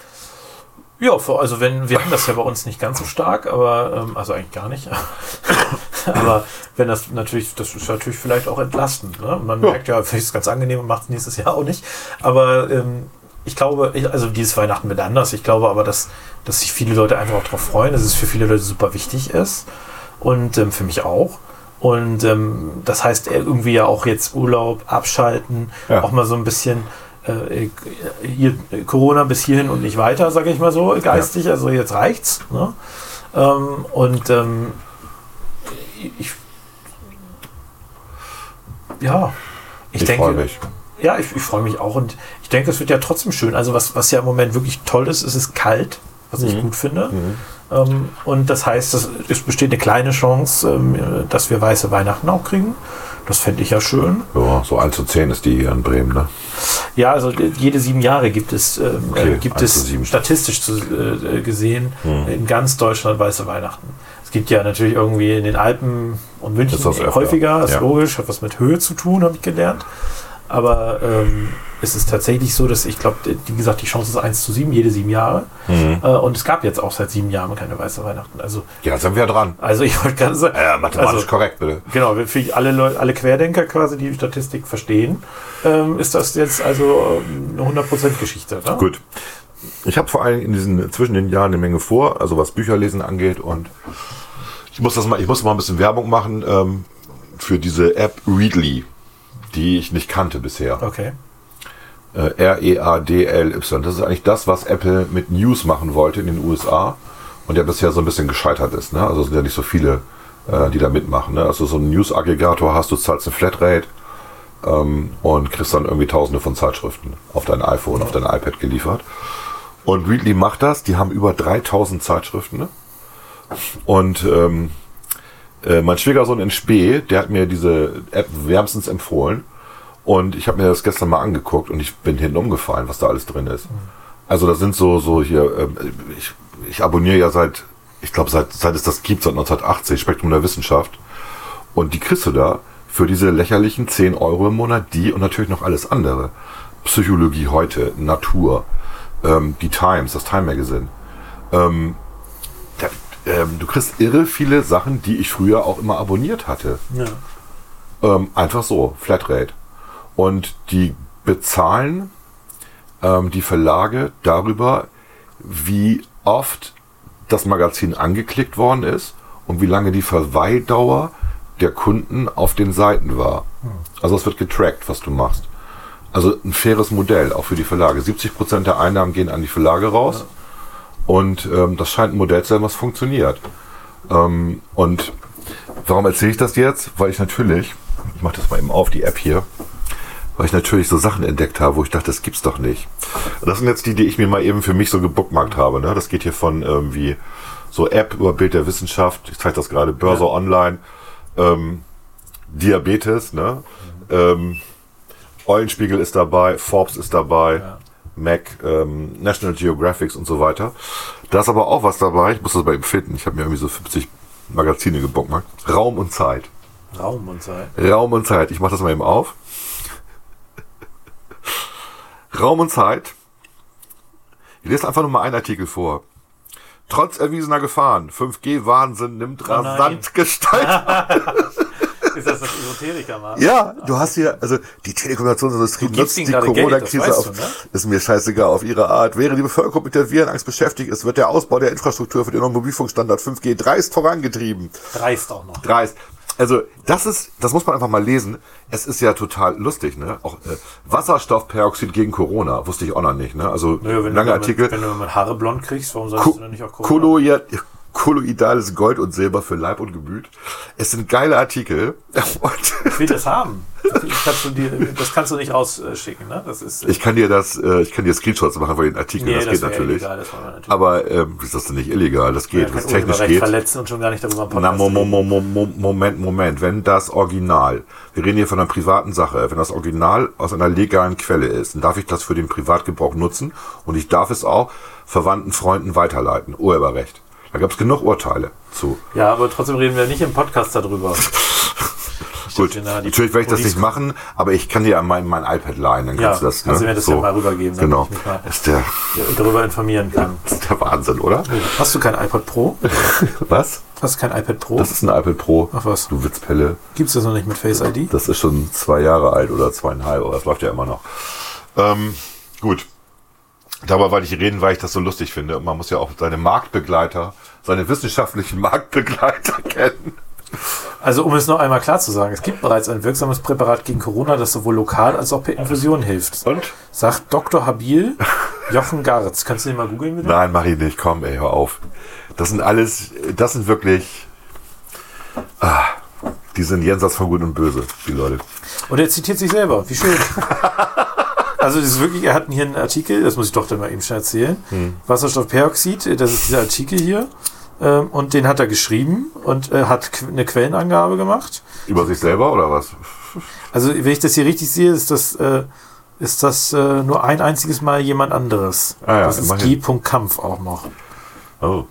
Ja, also wenn, wir haben das ja bei uns nicht ganz so stark, aber, ähm, also eigentlich gar nicht. aber wenn das natürlich, das ist natürlich vielleicht auch entlastend. Ne? Man Ja. merkt ja, vielleicht ist es ganz angenehm und macht es nächstes Jahr auch nicht. Aber ähm, ich glaube, also dieses Weihnachten wird anders. Ich glaube aber, dass, dass sich viele Leute einfach auch darauf freuen, dass es für viele Leute super wichtig ist. Und ähm, für mich auch. Und ähm, das heißt irgendwie ja auch jetzt Urlaub, abschalten, Ja. auch mal so ein bisschen äh, hier, Corona bis hierhin und nicht weiter, sage ich mal so, geistig. Also jetzt reicht's. Ne? Ähm, und ähm, ich, ja, ich, Ich, denke, freue mich. ja, ich, ich freue mich auch und ich denke, es wird ja trotzdem schön. Also was, was ja im Moment wirklich toll ist, ist es ist kalt, was ich gut finde. Ähm, und das heißt, es, es besteht eine kleine Chance, ähm, dass wir weiße Weihnachten auch kriegen. Das fände ich ja schön. Ja, so 1 zu 10 ist die hier in Bremen, ne? Ja, also äh, jede sieben Jahre gibt es, ähm, Okay, äh, gibt 1 zu es 7. statistisch zu, äh, gesehen in ganz Deutschland weiße Weihnachten. Es gibt ja natürlich irgendwie in den Alpen und München das öfter, häufiger, ist ja. logisch, hat was mit Höhe zu tun, habe ich gelernt. Aber ähm, es ist tatsächlich so, dass ich glaube, wie gesagt, die Chance ist 1 zu 7, jede sieben Jahre. Mhm. Äh, und es gab jetzt auch seit sieben Jahren keine weiße Weihnachten. Also, Ja, sind wir dran. also ich wollte gerade sagen, Ja, mathematisch also, korrekt, bitte. Genau, für alle, Leute, alle Querdenker quasi, die Statistik verstehen, ähm, ist das jetzt also ähm, eine 100%-Geschichte. Ne? Gut. Ich habe vor allem in diesen zwischen den Jahren eine Menge vor, also was Bücherlesen angeht und ich muss das mal, ich muss mal ein bisschen Werbung machen ähm, für diese App Readly, die ich nicht kannte bisher. Okay. Äh, R-E-A-D-L-Y. Das ist eigentlich das, was Apple mit News machen wollte in den USA und ja bisher so ein bisschen gescheitert ist. Ne? Also es sind ja nicht so viele, äh, die da mitmachen. Ne? Also so ein News-Aggregator hast du, zahlst eine Flatrate ähm, und kriegst dann irgendwie tausende von Zeitschriften auf dein iPhone, auf dein iPad geliefert. Und Readly macht das. Die haben über 3000 Zeitschriften. Ne? Und ähm, äh, mein Schwiegersohn in Spee, der hat mir diese App wärmstens empfohlen. Und ich habe mir das gestern mal angeguckt und ich bin hinten umgefallen, was da alles drin ist. Also da sind so, so hier, ähm, ich, ich abonniere ja seit, ich glaube seit, seit es das gibt, seit 1980, Spektrum der Wissenschaft. Und die kriegst du da für diese lächerlichen 10 Euro im Monat, die und natürlich noch alles andere. Psychologie heute, Natur, ähm, die Times, das Time Magazine. Ähm, da, ähm, du kriegst irre viele Sachen, die ich früher auch immer abonniert hatte. Ja. Ähm, einfach so, Flatrate. Und die bezahlen ähm, die Verlage darüber, wie oft das Magazin angeklickt worden ist und wie lange die Verweildauer der Kunden auf den Seiten war. Also es wird getrackt, was du machst. Also ein faires Modell, auch für die Verlage. 70% der Einnahmen gehen an die Verlage raus. Und ähm, das scheint ein Modell zu sein, was funktioniert. Ähm, und warum erzähle ich das jetzt? Weil ich natürlich, ich mache das mal eben auf, die App hier, weil ich natürlich so Sachen entdeckt habe, wo ich dachte, das gibt's doch nicht. Und das sind jetzt die, die ich mir mal eben für mich so gebookmarkt habe. Ne? Das geht hier von irgendwie so App über Bild der Wissenschaft, ich zeige das gerade, Börse Ja. Online, ähm, Diabetes, ne? Ähm, Eulenspiegel ist dabei, Forbes ist dabei, Ja. Mac, ähm, National Geographics und so weiter. Da ist aber auch was dabei, ich muss das mal eben finden, ich habe mir irgendwie so 50 Magazine gebookmarkt. Raum und Zeit. Raum und Zeit. Raum und Zeit. Ich mache das mal eben auf. Raum und Zeit. Ich lese einfach nur mal einen Artikel vor. Trotz erwiesener Gefahren, 5G-Wahnsinn nimmt Oh rasant Gestalt. Ist das das Esoteriker, Mann? Ja, du hast hier, also die Telekommunikationsindustrie nutzt die Corona-Krise auf. du, ne? Ist mir scheißegal, auf ihre Art. Während die Bevölkerung mit der Virenangst beschäftigt ist, wird der Ausbau der Infrastruktur für den neuen Mobilfunkstandard 5G dreist vorangetrieben. Dreist auch noch. dreist. Also, das ist, das muss man einfach mal lesen. Es ist ja total lustig, ne? Auch äh, Wasserstoffperoxid gegen Corona, wusste ich auch noch nicht, ne? Also, Naja, wenn, lange du, Artikel. Wenn du mit Haare blond kriegst, warum sollst Ko du dann nicht auch Corona? Kolloid kolloidales Gold und Silber für Leib und Gemüt. Es sind geile Artikel. Ich will das haben. Das kannst du, dir, das kannst du nicht rausschicken, ne? Das ist. ich kann dir das, äh, ich kann dir Screenshots machen von den Artikeln, das, geht wär natürlich. Illegal, das natürlich. Aber ähm, ist das denn nicht illegal? Das geht, ja, das kein technisch geht. verletzen und schon gar nicht darüber im Na, mo, mo, mo, Moment, Moment. Wenn das Original, wir reden hier von einer privaten Sache, wenn das Original aus einer legalen Quelle ist, dann darf ich das für den Privatgebrauch nutzen und ich darf es auch Verwandten, Freunden weiterleiten. Urheberrecht. Da gab es genug Urteile zu. Ja, aber trotzdem reden wir nicht im Podcast darüber. Gut, natürlich werde ich das nicht machen, aber ich kann dir ja mein, mein iPad leihen, dann Ja, kannst du das. kannst du mir das ja mal rübergeben, damit Genau. ich mich mal- Ist der, darüber informieren kann. ist der Wahnsinn, oder? Hast du kein iPad Pro? Was? Hast du kein iPad Pro? Das ist ein iPad Pro. Ach was. Du Witzpelle. Gibt's das noch nicht mit Face ID? Das ist schon zwei Jahre alt oder zweieinhalb, aber das läuft ja immer noch. Ähm, gut. Darüber wollte ich reden, weil ich das so lustig finde. Und man muss ja auch seine Marktbegleiter, seine wissenschaftlichen Marktbegleiter kennen. Also um es noch einmal klar zu sagen, es gibt bereits ein wirksames Präparat gegen Corona, das sowohl lokal als auch per Infusion hilft. Und? Sagt Dr. Habil Jochen Garz. Kannst du den mal googeln bitte? Nein, mach ich nicht. Komm, ey, hör auf. Das sind alles, das sind wirklich, ah, die sind jenseits von Gut und Böse, die Leute. Und er zitiert sich selber. Wie schön. Also das ist wirklich, er hat hier einen Artikel, das muss ich doch dann mal eben schnell erzählen. Wasserstoffperoxid, das ist dieser Artikel hier. Ähm, Und den hat er geschrieben und äh, hat eine Quellenangabe gemacht. Über sich selber oder was? Also wenn ich das hier richtig sehe, ist das, äh, ist das äh, nur ein einziges Mal jemand anderes. Ah ja, das ist. G. Kampf auch noch. Oh.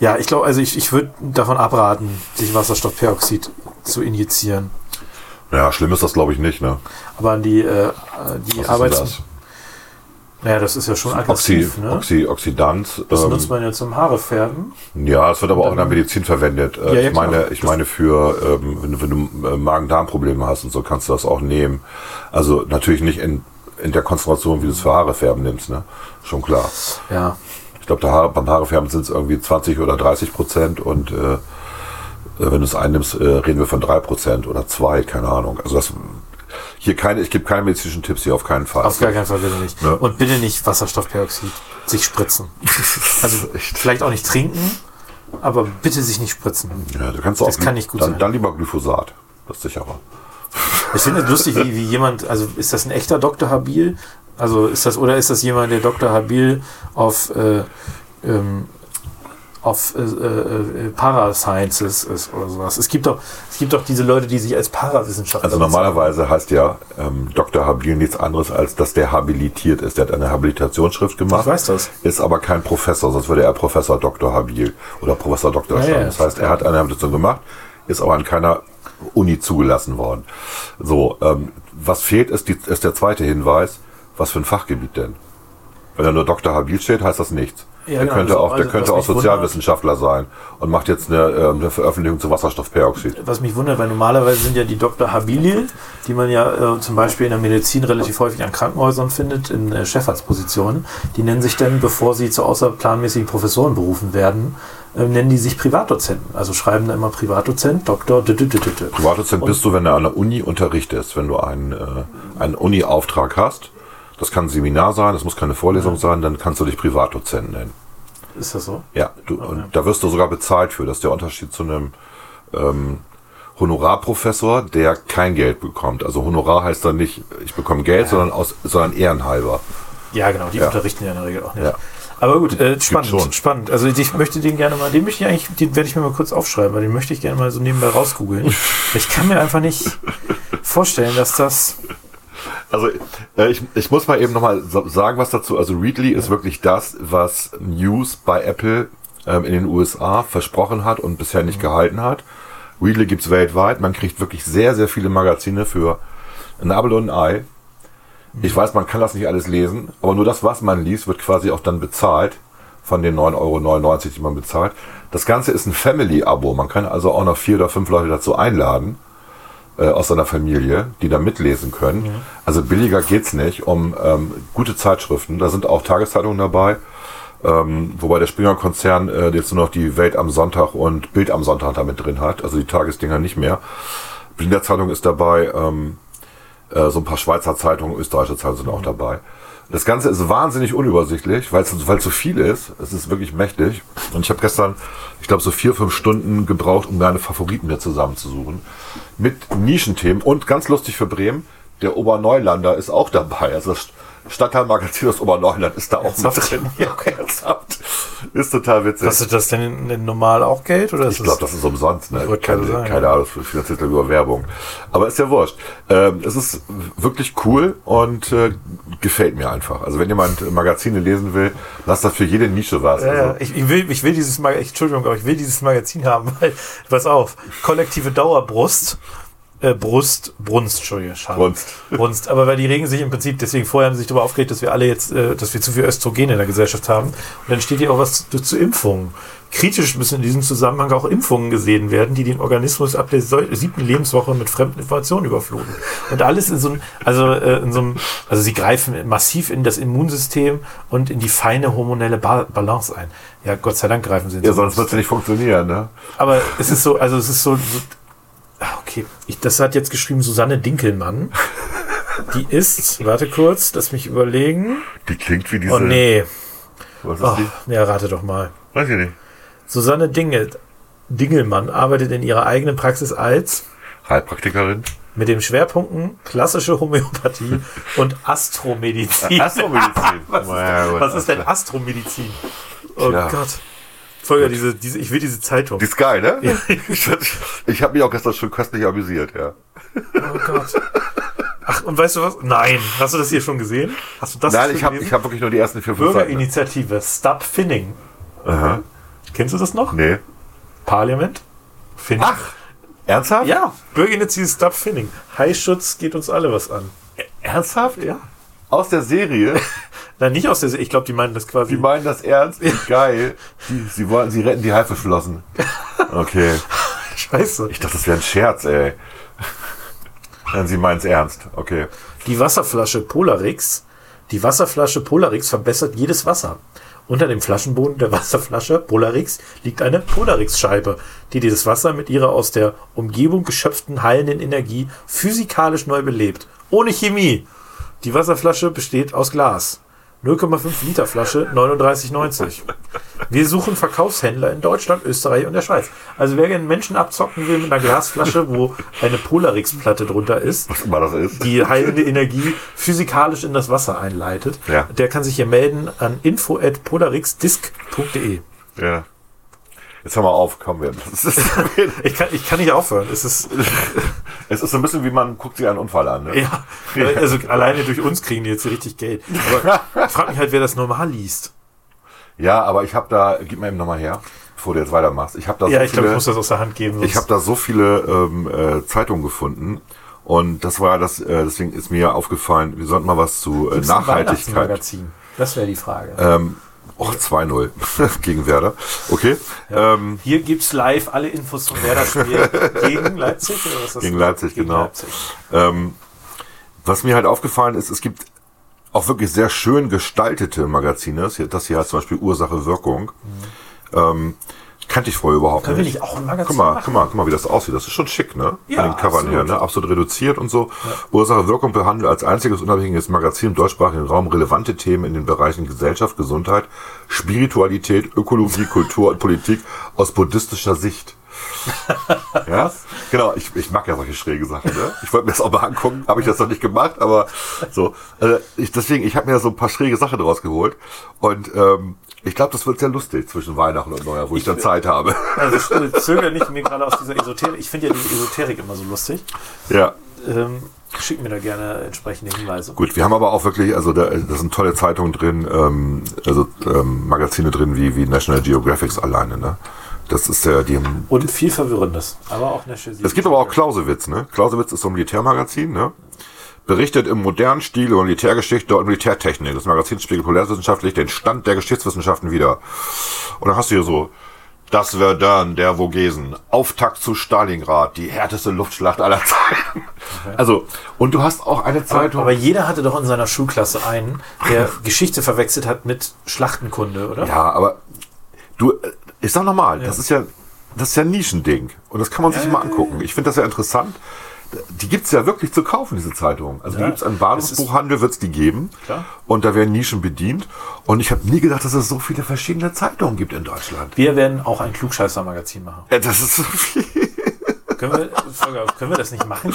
Ja, ich glaube, also ich, ich würde davon abraten, sich Wasserstoffperoxid zu injizieren. Ja, schlimm ist das glaube ich nicht, ne? Aber an die, äh, die Was Arbeits... ist Naja, das ist ja schon das? Oxy, aggressiv, ne? Oxy, Oxidant. Das ähm, nutzt man ja zum Haare färben. Ja, es wird aber auch in der Medizin verwendet. Äh, Ja, ich meine, klar. ich meine für, ähm, wenn, du- wenn du äh, Magen-Darm-Probleme hast und so, kannst du das auch nehmen. Also natürlich nicht in, in der Konzentration, wie du es für Haare färben nimmst, ne? Schon klar. Ja. Ich glaube, Haare, beim Haarefärben sind es irgendwie 20 oder 30 Prozent und äh, äh, wenn du es einnimmst, äh, reden wir von 3 Prozent oder 2, keine Ahnung. Also das hier keine, ich gebe keine medizinischen Tipps hier auf keinen Fall. Auf gar keinen Fall bitte nicht. Ja. Und bitte nicht Wasserstoffperoxid sich spritzen. Also vielleicht auch nicht trinken, aber bitte sich nicht spritzen. Ja, du kannst auch Das kann nicht gut dann, sein. Dann lieber Glyphosat. Das ist sicherer. Ich finde es lustig, wie, wie jemand, also ist das ein echter Dr. Habil? Also ist das, oder ist das jemand, der Dr. Habil auf, äh, ähm, auf äh, äh, äh, Parasciences ist oder sowas? Es gibt doch, es gibt doch diese Leute, die sich als Parawissenschaftler Also normalerweise heißt ja ähm, Dr. Habil nichts anderes, als dass der habilitiert ist. Der hat eine Habilitationsschrift gemacht. Ich weiß das. Ist aber kein Professor, sonst würde er Professor Dr. Habil oder Professor Dr. Ja, ja, das heißt, er hat eine Habilitation gemacht, ist aber an keiner Uni zugelassen worden. So, ähm, was fehlt, ist, die, ist der zweite Hinweis. Was für ein Fachgebiet denn? Wenn da nur Dr. Habil steht, heißt das nichts. Ja, der genau, könnte auch, der also, könnte auch Sozialwissenschaftler sein und macht jetzt eine, äh, eine Veröffentlichung zu Wasserstoffperoxid. Was mich wundert, weil normalerweise sind ja die Dr. Habilie, die man ja äh, zum Beispiel in der Medizin relativ häufig an Krankenhäusern findet, in äh, Chefarztpositionen, die nennen sich dann, bevor sie zu außerplanmäßigen Professoren berufen werden, äh, nennen die sich Privatdozenten. Also schreiben da immer Privatdozent, Doktor, d -d -d. Privatdozent bist du, wenn du an der Uni unterrichtest, wenn du einen, äh, einen Uni-Auftrag hast. Das kann ein Seminar sein, das muss keine Vorlesung sein, dann kannst du dich Privatdozent nennen. Ist das so? Ja, du, und da wirst du sogar bezahlt für. Das ist der Unterschied zu einem ähm, Honorarprofessor, der kein Geld bekommt. Also Honorar heißt dann nicht, ich bekomme Geld, sondern aus, sondern ehrenhalber. Ja, genau, die Ja. unterrichten ja in der Regel auch nicht. Ja. Aber gut, äh, schon. spannend, spannend. Also ich möchte den gerne mal, den möchte ich eigentlich, den werde ich mir mal kurz aufschreiben, weil den möchte ich gerne mal so nebenbei rausgoogeln. ich kann mir einfach nicht vorstellen, dass das. Also äh, ich, ich muss mal eben nochmal so, sagen was dazu. Also Readly ist wirklich das, was News bei Apple ähm, in den USA versprochen hat und bisher nicht gehalten hat. Readly gibt's weltweit. Man kriegt wirklich sehr, sehr viele Magazine für ein Apple und ein Ei. Ich weiß, man kann das nicht alles lesen, aber nur das, was man liest, wird quasi auch dann bezahlt von den 9,99 Euro, die man bezahlt. Das Ganze ist ein Family-Abo. Man kann also auch noch vier oder fünf Leute dazu einladen äh, aus seiner Familie, die da mitlesen können. Also billiger geht's nicht, um ähm, gute Zeitschriften. Da sind auch Tageszeitungen dabei, ähm, wobei der Springer-Konzern äh, jetzt nur noch die Welt am Sonntag und Bild am Sonntag damit drin hat, also die Tagesdinger nicht mehr. Berliner Zeitung ist dabei, ähm, äh, so ein paar Schweizer Zeitungen, österreichische Zeitungen sind auch dabei. Das Ganze ist wahnsinnig unübersichtlich, weil es weil so viel ist. Es ist wirklich mächtig. Und ich habe gestern, ich glaube, so vier, fünf Stunden gebraucht, um meine Favoriten mir zusammenzusuchen. Mit Nischenthemen. Und ganz lustig für Bremen, der Oberneulander ist auch dabei. Also das Stadtteilmagazin aus Oberneuland ist da auch mit drin. Ja, ernsthaft. Ist total witzig. Kostet das denn denn normal auch Geld? Oder Ich glaube, das ist umsonst. Ne? Keine, keine Ahnung, das finanziert er über Werbung. Aber ist ja wurscht. Ähm, es ist wirklich cool und äh, gefällt mir einfach. Also wenn jemand Magazine lesen will, lasst das für jede Nische was. Ja. Also, Ich, ich, will, ich will dieses Magazin, Entschuldigung, aber ich will dieses Magazin haben, weil, pass auf, kollektive Dauerbrust, äh, Brust, Brunst, Entschuldigung, schade. Brunst. Brunst. Aber weil die regen sich im Prinzip, deswegen vorher haben sie sich darüber aufgeregt, dass wir alle jetzt, äh, dass wir zu viel Östrogen in der Gesellschaft haben. Und dann steht hier auch was zu, zu Impfungen. Kritisch müssen in diesem Zusammenhang auch Impfungen gesehen werden, die den Organismus ab der siebten Lebenswoche mit fremden Informationen überfluten. Und alles in so einem, also äh, in so einem, also sie greifen massiv in das Immunsystem und in die feine hormonelle ba Balance ein. Ja, Gott sei Dank greifen sie in ja, so sonst wird es nicht funktionieren. Ne? aber es ist so, also es ist so. so okay, ich, das hat jetzt geschrieben Susanne Dinkelmann. Die ist, warte kurz, lass mich überlegen. Die klingt wie diese... Oh nee, Was ist oh, die? ja, rate doch mal. Weiß ich nicht. Susanne Dingel, Dingelmann arbeitet in ihrer eigenen Praxis als Heilpraktikerin. mit den Schwerpunkten klassische Homöopathie und Astromedizin. Astromedizin. was, ist, was ist denn Astromedizin? Oh Tja. Gott. Volker, diese, diese, ich will diese Zeitung. Die ist geil, ne? Ich, ich habe mich auch gestern schon köstlich amüsiert, ja. Oh Gott. Ach, und weißt du was? Nein. Hast du das hier schon gesehen? Hast du das Nein, ich habe hab wirklich nur die ersten vier, fünf Seiten. Bürgerinitiative Stop Finning. Aha. Kennst du das noch? Nee. Parlament? Finning. Ach, ernsthaft? Ja, Bürgerinitiative Stop Finning. Haischutz geht uns alle was an. Ernsthaft? Ja. Aus der Serie? Nein, nicht aus der Se Ich glaube, die meinen das quasi. Die meinen das ernst? Geil. Die, sie wollen, sie retten die Haifischflossen. Okay. Scheiße. Ich dachte, das wäre ein Scherz, ey. Nein, sie meinen es ernst. Okay. Die Wasserflasche Polarix. Die Wasserflasche Polarix verbessert jedes Wasser. Unter dem Flaschenboden der Wasserflasche Polarix liegt eine Polarix-Scheibe, die dieses Wasser mit ihrer aus der Umgebung geschöpften heilenden Energie physikalisch neu belebt. Ohne Chemie. Die Wasserflasche besteht aus Glas. 0,5 Liter Flasche 39,90. Wir suchen Verkaufshändler in Deutschland, Österreich und der Schweiz. Also wer gerne Menschen abzocken will mit einer Glasflasche, wo eine Polarix-Platte drunter ist, ist. die heilende Energie physikalisch in das Wasser einleitet, Ja. der kann sich hier melden an info@polarixdisk.de. Ja. Jetzt hör mal auf, kommen wir. Ich kann, ich kann nicht aufhören. Es ist, es ist so ein bisschen wie man guckt sich einen Unfall an. Ne? ja, also alleine durch uns kriegen die jetzt richtig Geld. Aber ich frage mich halt, wer das normal liest. Ja, aber ich habe da, gib mir eben nochmal her, bevor du jetzt weitermachst. Ich habe da Ja, so ich glaube, ich viele, muss das aus der Hand geben. ich habe da so viele ähm, äh, Zeitungen gefunden. Und das war das, äh, deswegen ist mir aufgefallen, wir sollten mal was zu äh, Nachhaltigkeit. Das wäre die Frage. Ähm, Och, 2-0 gegen Werder. Okay. Ähm, Hier gibt's live alle Infos zum Werder-Spiel gegen Leipzig. Oder was ist das? Gegen Leipzig, genau. Leipzig. ähm, was mir halt aufgefallen ist, es gibt auch wirklich sehr schön gestaltete Magazine. Das hier- Das heißt zum Beispiel Ursache Wirkung. Ähm, kannte ich vorher überhaupt Können wir nicht. nicht auch ein Magazin Guck mal, machen? guck mal, guck mal, wie das aussieht. Das ist schon schick, ne? Ja, An den Covern absolut. her, ne? Absolut reduziert und so. Ursache Wirkung behandelt als einziges unabhängiges Magazin im deutschsprachigen Raum relevante Themen in den Bereichen Gesellschaft, Gesundheit, Spiritualität, Ökologie, Kultur und Politik aus buddhistischer Sicht. ja, genau. Ich, ich mag ja solche schräge Sachen. Ne? Ich wollte mir das auch mal angucken, habe ich das noch nicht gemacht, aber so. Also ich, deswegen, ich habe mir so ein paar schräge Sachen draus geholt und ähm, ich glaube, das wird sehr lustig zwischen Weihnachten und Neujahr, wo ich, dann Zeit habe. Also ich zögere nicht mir gerade aus dieser Esoterik. Ich finde ja die Esoterik immer so lustig. ja. Ähm, schick mir da gerne entsprechende Hinweise. Gut, wir haben aber auch wirklich, also da, da sind tolle Zeitungen drin, ähm, also ähm, Magazine drin wie, wie National Geographics alleine, ne? Das ist ja die. Und viel Verwirrendes. Aber auch National Es gibt aber auch Clausewitz, ne? Clausewitz ist so ein Militärmagazin, ne? Berichtet im modernen Stil über Militärgeschichte und Militärtechnik. Das Magazin spiegelt populärwissenschaftlich den Stand der Geschichtswissenschaften wider. Und dann hast du hier so das Verdun der Vogesen, Auftakt zu Stalingrad, die härteste Luftschlacht aller Zeiten. Also, und du hast auch eine Zeitung. Aber jeder hatte doch in seiner Schulklasse einen, der Geschichte verwechselt hat mit Schlachtenkunde, oder? Ja, aber du, ich sag nochmal, das ist ja, das ist ja ein Nischending. Und das kann man sich mal angucken. Ich finde das ja interessant. Die gibt's ja wirklich zu kaufen, diese Zeitungen. Also die Ja, gibt's im es Bahnhofsbuchhandel, wird's die geben. Klar. Und da werden Nischen bedient. Und ich habe nie gedacht, dass es so viele verschiedene Zeitungen gibt in Deutschland. Wir werden auch ein Klugscheißer-Magazin machen. Ja, das ist so viel. Können wir, Volker, können wir das nicht machen?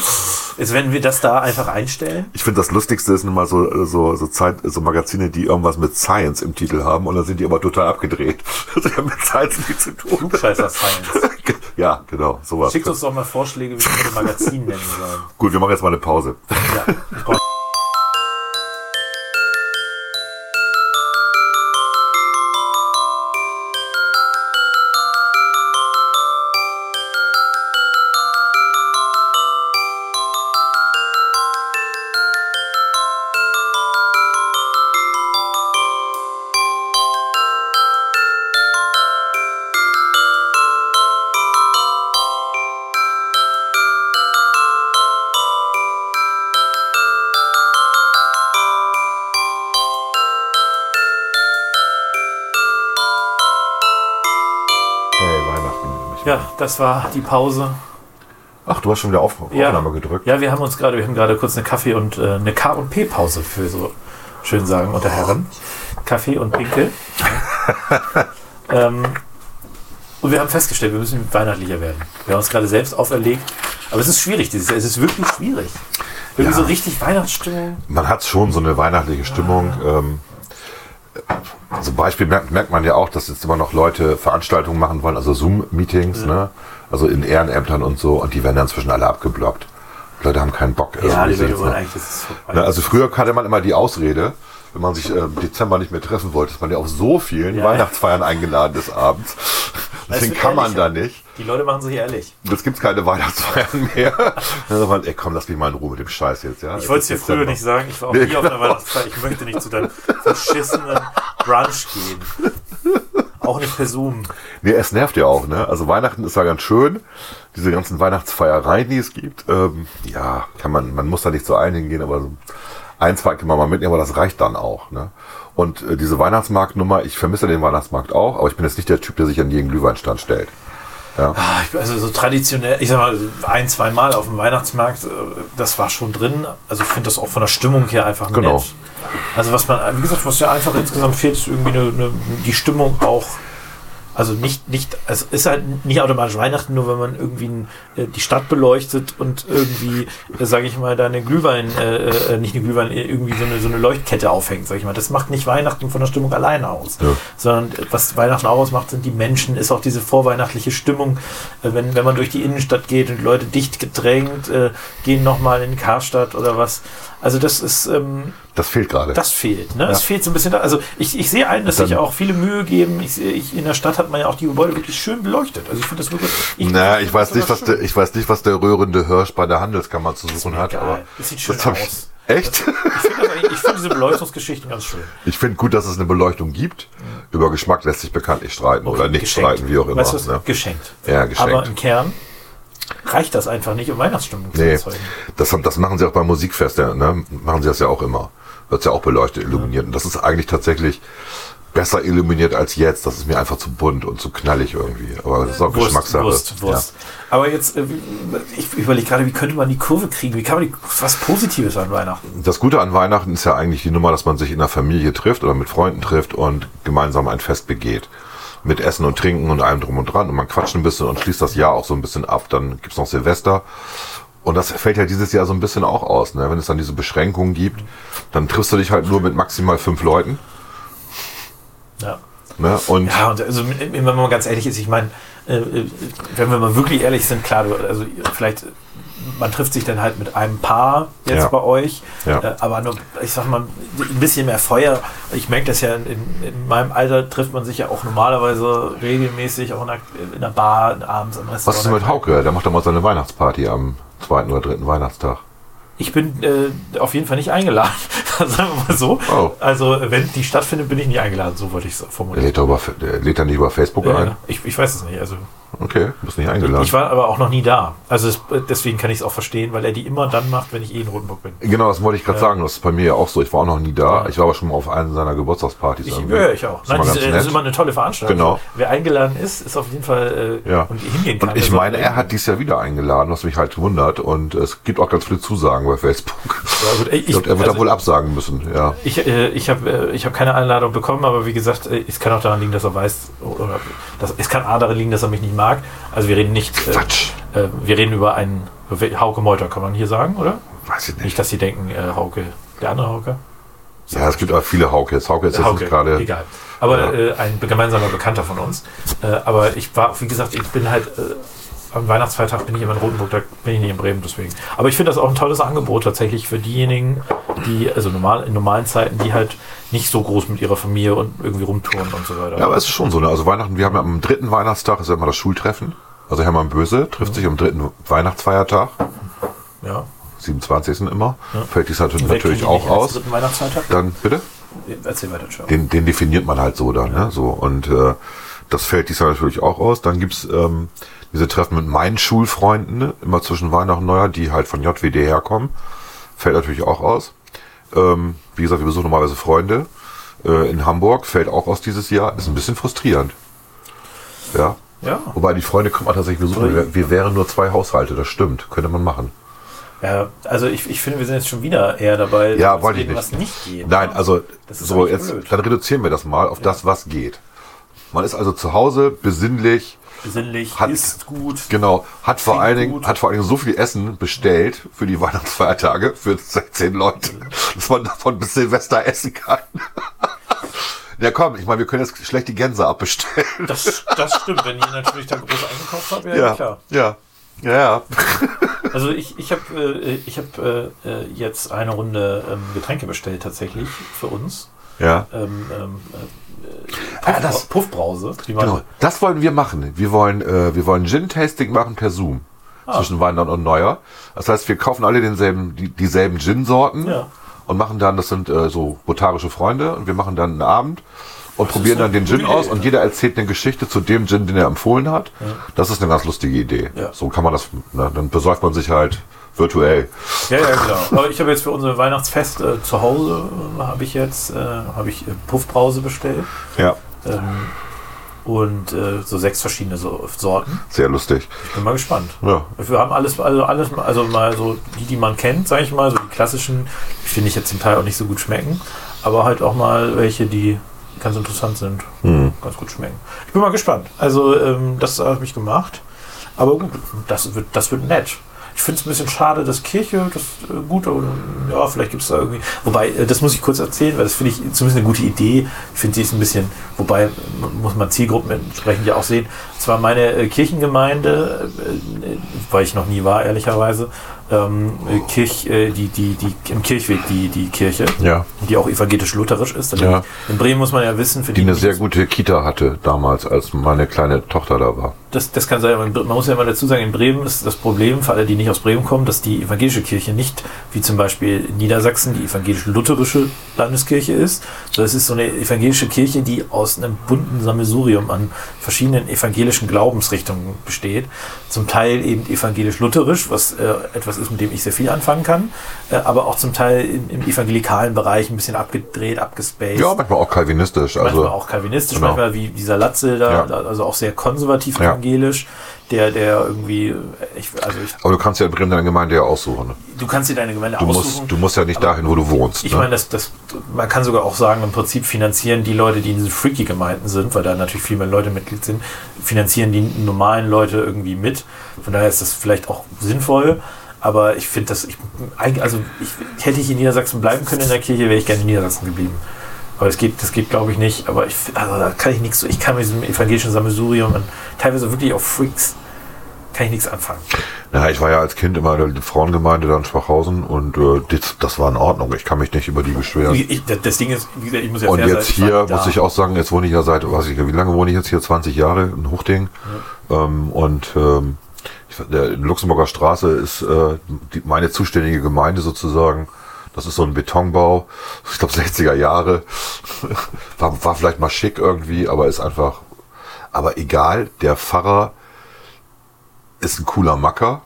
Ist, wenn wir das da einfach einstellen? Ich finde das Lustigste ist immer so, so, so Zeit, so Magazine, die irgendwas mit Science im Titel haben und dann sind die aber total abgedreht. Das hat mit Science nichts zu tun. Klugscheißer-Science. Ja, genau, sowas. Schickt uns doch mal Vorschläge, wie wir das Magazin nennen sollen. Gut, wir machen jetzt mal eine Pause. Ja, ja, das war die Pause. Ach, du hast schon wieder auf Ja. Aufnahme gedrückt. Ja, wir haben uns gerade, wir haben gerade kurz eine Kaffee- und äh, eine K- und P-Pause für so schön sagen unter Herren. Kaffee und Pinkel. ähm, und wir haben festgestellt, wir müssen weihnachtlicher werden. Wir haben uns gerade selbst auferlegt. Aber es ist schwierig, dieses Jahr. Es ist wirklich schwierig. Irgendwie Ja. so richtig Weihnachtsstimmung. Man hat schon so eine weihnachtliche Stimmung. Ähm, also Beispiel merkt, merkt man ja auch, dass jetzt immer noch Leute Veranstaltungen machen wollen, also Zoom-Meetings, ne? Also in Ehrenämtern und so, und die werden dann inzwischen alle abgeblockt. Die Leute haben keinen Bock. Ja, die Leute wollen eigentlich, das ist vorbei. Ne, Also früher hatte man immer die Ausrede, wenn man sich äh, im Dezember nicht mehr treffen wollte, dass man ja auf so vielen Ja. Weihnachtsfeiern eingeladen ist abends. Deswegen kann man da nicht. Die Leute machen sich ehrlich. Jetzt gibt's keine Weihnachtsfeiern mehr. Dann sagt man, ey komm, lass mich mal in Ruhe mit dem Scheiß jetzt. Ja? Ich wollte es dir früher nicht sagen. Ich war auch Nee, nie auf einer genau. Weihnachtsfeier. Ich möchte nicht zu deinem verschissenen Brunch gehen. Auch nicht per Zoom. Nee, es nervt ja auch, ne? Also Weihnachten ist ja ganz schön. Diese ganzen Weihnachtsfeiereien, die es gibt. Ähm, ja, kann man, man muss da nicht zu allen hingehen, aber so ein, zwei kann man mal mitnehmen, aber das reicht dann auch, ne? Und äh, diese Weihnachtsmarktnummer, ich vermisse den Weihnachtsmarkt auch, aber ich bin jetzt nicht der Typ, der sich an jeden Glühweinstand stellt. Ja. Ah, Also so traditionell, ich sag mal, ein, zwei Mal auf dem Weihnachtsmarkt, äh, das war schon drin. Also ich finde das auch von der Stimmung her einfach Genau. nett. Also was man, wie gesagt, was ja einfach insgesamt fehlt, ist irgendwie eine, eine, die Stimmung auch. Also nicht, nicht, es ist halt nicht automatisch Weihnachten, nur wenn man irgendwie äh, die Stadt beleuchtet und irgendwie, äh, sage ich mal, da eine Glühwein, äh, äh, nicht eine Glühwein, äh, irgendwie so eine, so eine Leuchtkette aufhängt, sage ich mal. Das macht nicht Weihnachten von der Stimmung alleine aus. Ja. Sondern was Weihnachten auch ausmacht, sind die Menschen, ist auch diese vorweihnachtliche Stimmung. Wenn, wenn man durch die Innenstadt geht und die Leute dicht gedrängt, äh, gehen nochmal in Karstadt oder was. Also das ist, ähm, Das fehlt gerade. das fehlt. Ne? Es fehlt so ein bisschen. Da. Also ich, ich sehe ein, dass sich auch viele Mühe geben. Ich, ich, in der Stadt hat man ja auch die Gebäude wirklich schön beleuchtet. Also ich finde das wirklich. Ich, Na, ich weiß nicht, was der, ich weiß nicht, was der rührende Hirsch bei der Handelskammer zu suchen hat, egal. aber Das sieht schön das aus. echt? schön. Ich finde das ich finde diese Beleuchtungsgeschichten ganz schön. Ich finde gut, dass es eine Beleuchtung gibt. Über Geschmack lässt sich bekanntlich streiten oder nicht geschenkt. streiten, wie auch immer. Weißt du ne? Geschenkt. Ja, geschenkt. Aber im Kern reicht das einfach nicht, um Weihnachtsstimmung zu Nee, erzeugen. das, das machen sie auch beim Musikfest, ja, ne? machen sie das ja auch immer. Wird ja auch beleuchtet, illuminiert. Und das ist eigentlich tatsächlich besser illuminiert als jetzt. Das ist mir einfach zu bunt und zu knallig irgendwie. Aber das ist auch Wurst, Geschmackssache. Wurst, Wurst. Aber jetzt, äh, ich überlege gerade, wie könnte man die Kurve kriegen? Wie kann man die, was Positives an Weihnachten? Das Gute an Weihnachten ist ja eigentlich die Nummer, dass man sich in der Familie trifft oder mit Freunden trifft und gemeinsam ein Fest begeht. Mit Essen und Trinken und allem drum und dran. Und man quatscht ein bisschen und schließt das Jahr auch so ein bisschen ab. Dann gibt's noch Silvester. Und das fällt ja dieses Jahr so ein bisschen auch aus. Ne? Wenn es dann diese Beschränkungen gibt, dann triffst du dich halt nur mit maximal fünf Leuten. Ja. Ne? Und Ja, und also, wenn man mal ganz ehrlich ist, ich meine, äh, äh, wenn wir mal wirklich ehrlich sind, klar, du, also vielleicht, man trifft sich dann halt mit einem Paar jetzt Ja. bei euch, Ja. äh, aber nur, ich sag mal, ein bisschen mehr Feuer. Ich merke das ja, in, in meinem Alter trifft man sich ja auch normalerweise regelmäßig, auch in der, in der Bar, abends am Restaurant. was ist denn mit Hauke? Der macht doch mal seine Weihnachtsparty am zweiten oder dritten Weihnachtstag. Ich bin äh, auf jeden Fall nicht eingeladen, sagen wir mal so. Oh. Also, wenn die stattfindet, bin ich nicht eingeladen, so wollte ich es Der formulieren. lädt, doch über, der lädt dann nicht über Facebook Ja, ein. ich, ich weiß es nicht. Also, Okay, bist nicht eingeladen. Ich war aber auch noch nie da. Also es, deswegen kann ich es auch verstehen, weil er die immer dann macht, wenn ich eh in Rotenburg bin. Genau, das wollte ich gerade Ja. sagen. Das ist bei mir ja auch so. Ich war auch noch nie da. Ja. Ich war aber schon mal auf einer seiner Geburtstagspartys. Ich, irgendwie. ja, ich auch. Nein, das, ist- das ist immer eine tolle Veranstaltung. Genau. Wer eingeladen ist, ist auf jeden Fall äh, Ja. und hingehen kann. Und ich der meine, er hat dies Jahr wieder eingeladen, was mich halt wundert. Und es gibt auch ganz viele Zusagen bei Facebook. Ja, gut, Ich glaube, er wird also, da wohl absagen müssen. Ja. Ich, äh, ich habe äh, ich hab keine Einladung bekommen, aber wie gesagt, äh, es kann auch daran liegen, dass er weiß, oder das, es kann A daran liegen, dass er mich nicht mag. Also wir reden nicht, äh, Quatsch. äh, wir reden über einen Hauke Meuter, kann man hier sagen, oder? Weiß ich nicht. Nicht, dass sie denken, äh, Hauke, der andere Hauke. Ja, es gibt auch viele Haukes. Hauke ist jetzt Hauke, nicht gerade. egal. Aber Ja. äh, ein gemeinsamer Bekannter von uns. Äh, aber ich war, wie gesagt, ich bin halt äh, am Weihnachtsfeiertag bin ich immer in Rotenburg, da bin ich nicht in Bremen, deswegen. Aber ich finde das auch ein tolles Angebot tatsächlich für diejenigen, die, also normal, in normalen Zeiten, die halt nicht so groß mit ihrer Familie und irgendwie rumtouren und so weiter. Ja, aber es ist schon so. Ne? Also Weihnachten, wir haben ja am dritten Weihnachtstag, ist ja immer das Schultreffen. Also Hermann Böse trifft sich am dritten Weihnachtsfeiertag, ja. 27. immer. Ja. Fällt dies natürlich, Wer natürlich auch aus. Dann, bitte? Erzähl weiter, ciao. Den, den definiert man halt so dann, ne? So. Und äh, das fällt diesmal natürlich auch aus. Dann gibt's ähm, diese Treffen mit meinen Schulfreunden, ne? immer zwischen Weihnachten und Neujahr, die halt von JWD herkommen. Fällt natürlich auch aus. Ähm, wie gesagt, wir besuchen normalerweise Freunde. Äh, in Hamburg fällt auch aus dieses Jahr. Ist ein bisschen frustrierend. Ja. Ja. Wobei die Freunde kommen tatsächlich besuchen. Wir, wir wären nur zwei Haushalte, das stimmt. Könnte man machen. ja, also ich, ich finde, wir sind jetzt schon wieder eher dabei, Ja, zu wollte ich nicht. was nicht geht. Nein, also Das ist so jetzt, blöd. dann reduzieren wir das mal auf das, was geht. Man ist also zu Hause, besinnlich, Besinnlich, Hat- ist gut. genau, hat vor allen Dingen, hat vor allen Dingen so viel Essen bestellt für die Weihnachtsfeiertage für 16 Leute, dass man davon bis Silvester essen kann. Ja komm, ich meine, wir können jetzt schlecht die Gänse abbestellen. Das, das stimmt, wenn ihr natürlich da groß eingekauft habt, ja, ja klar. ja, ja, ja. Also ich, ich habe äh, ich hab, äh, äh, jetzt eine Runde ähm, Getränke bestellt tatsächlich für uns. ja. Ähm, ähm, äh, Ah, Puff, das- Puffbrause. Genau, das wollen wir machen. Wir wollen, äh, wir wollen Gin-Tasting machen per Zoom. Ah. Zwischen Weihnachten und Neujahr. Das heißt, wir kaufen alle denselben, die, dieselben Gin-Sorten Ja. und machen dann, das sind äh, so botarische Freunde, und wir machen dann einen Abend und probieren eine dann den Gin Idee, aus und ja. jeder erzählt eine Geschichte zu dem Gin, den er empfohlen hat. Das ist eine ganz lustige Idee. Ja. So kann man das, na, dann besäuft man sich halt virtuell. Ja, ja, genau. Aber ich habe jetzt für unser Weihnachtsfest äh, zu Hause äh, habe ich jetzt äh, habe ich äh, Puffbrause bestellt Ja, ähm, und äh, so sechs verschiedene so Sorten. sehr lustig. Ich bin mal gespannt. Ja. Wir haben alles, also alles, also mal so die, die man kennt, sage ich mal, so die klassischen, die finde ich jetzt zum Teil auch nicht so gut schmecken, aber halt auch mal welche, die ganz interessant sind, Hm. ganz gut schmecken. Ich bin mal gespannt. Also ähm, das habe ich gemacht, aber gut, das wird, das wird nett. Ich finde es ein bisschen schade, dass Kirche, das äh, gut, aber, ja, vielleicht gibt es da irgendwie. Wobei, äh, das muss ich kurz erzählen, weil das finde ich zumindest eine gute Idee. Ich finde sie ist ein bisschen, wobei äh, muss man Zielgruppen entsprechend ja auch sehen. Zwar meine äh, Kirchengemeinde, äh, äh, weil ich noch nie war, ehrlicherweise, ähm, Kirch, äh, die, die, die, im Kirchweg die, die Kirche, Ja. die auch evangelisch-lutherisch ist. Da Ja. In Bremen muss man ja wissen, für Die eine die sehr gute Kita hatte damals, als meine kleine Tochter da war. Das, das kann sein, man muss ja immer dazu sagen, in Bremen ist das Problem, für alle, die nicht aus Bremen kommen, dass die evangelische Kirche nicht, wie zum Beispiel in Niedersachsen, die evangelisch-lutherische Landeskirche ist, sondern es ist so eine evangelische Kirche, die aus einem bunten Sammelsurium an verschiedenen evangelischen Glaubensrichtungen besteht. Zum Teil eben evangelisch-lutherisch, was äh, etwas ist, mit dem ich sehr viel anfangen kann, äh, aber auch zum Teil im, im evangelikalen Bereich ein bisschen abgedreht, abgespaced Ja, manchmal auch kalvinistisch. Also, manchmal auch kalvinistisch, genau. manchmal wie dieser Latze da, Ja. also auch sehr konservativ Ja. Evangelisch, der, der irgendwie, ich, also ich, aber du kannst ja in Bremen deine Gemeinde ja aussuchen. du kannst dir deine Gemeinde Du aussuchen. musst, du musst ja nicht dahin, wo du wohnst. Ich ne? meine, das, das, man kann sogar auch sagen, im Prinzip finanzieren die Leute, die in diesen Freaky-Gemeinden sind, weil da natürlich viel mehr Leute Mitglied sind, finanzieren die normalen Leute irgendwie mit. Von daher ist das vielleicht auch sinnvoll. Aber ich finde das, ich, also ich, hätte ich in Niedersachsen bleiben können in der Kirche, wäre ich gerne in Niedersachsen geblieben. Aber das geht, das geht glaube ich nicht. Aber ich, also da kann ich nichts, so- ich kann mit diesem evangelischen Sammelsurium und teilweise wirklich auch Freaks, kann ich nichts anfangen. Ja, ich war ja als Kind immer in der Frauengemeinde da in Schwachhausen und äh, das, das war in Ordnung. Ich kann mich nicht über die beschweren. Ich, das, das Ding ist, wie gesagt, ich muss ja Und jetzt sein, ich hier nicht da. muss ich auch sagen, jetzt wohne ich ja seit, weiß ich, wie lange wohne ich jetzt hier? 20 Jahre in Huchting. Ähm, und ähm, ich, der, in Luxemburger Straße ist äh, die, meine zuständige Gemeinde sozusagen. Das ist so ein Betonbau, ich glaube 60er Jahre. War, war vielleicht mal schick irgendwie, aber ist einfach. Aber egal, der Pfarrer ist ein cooler Macker.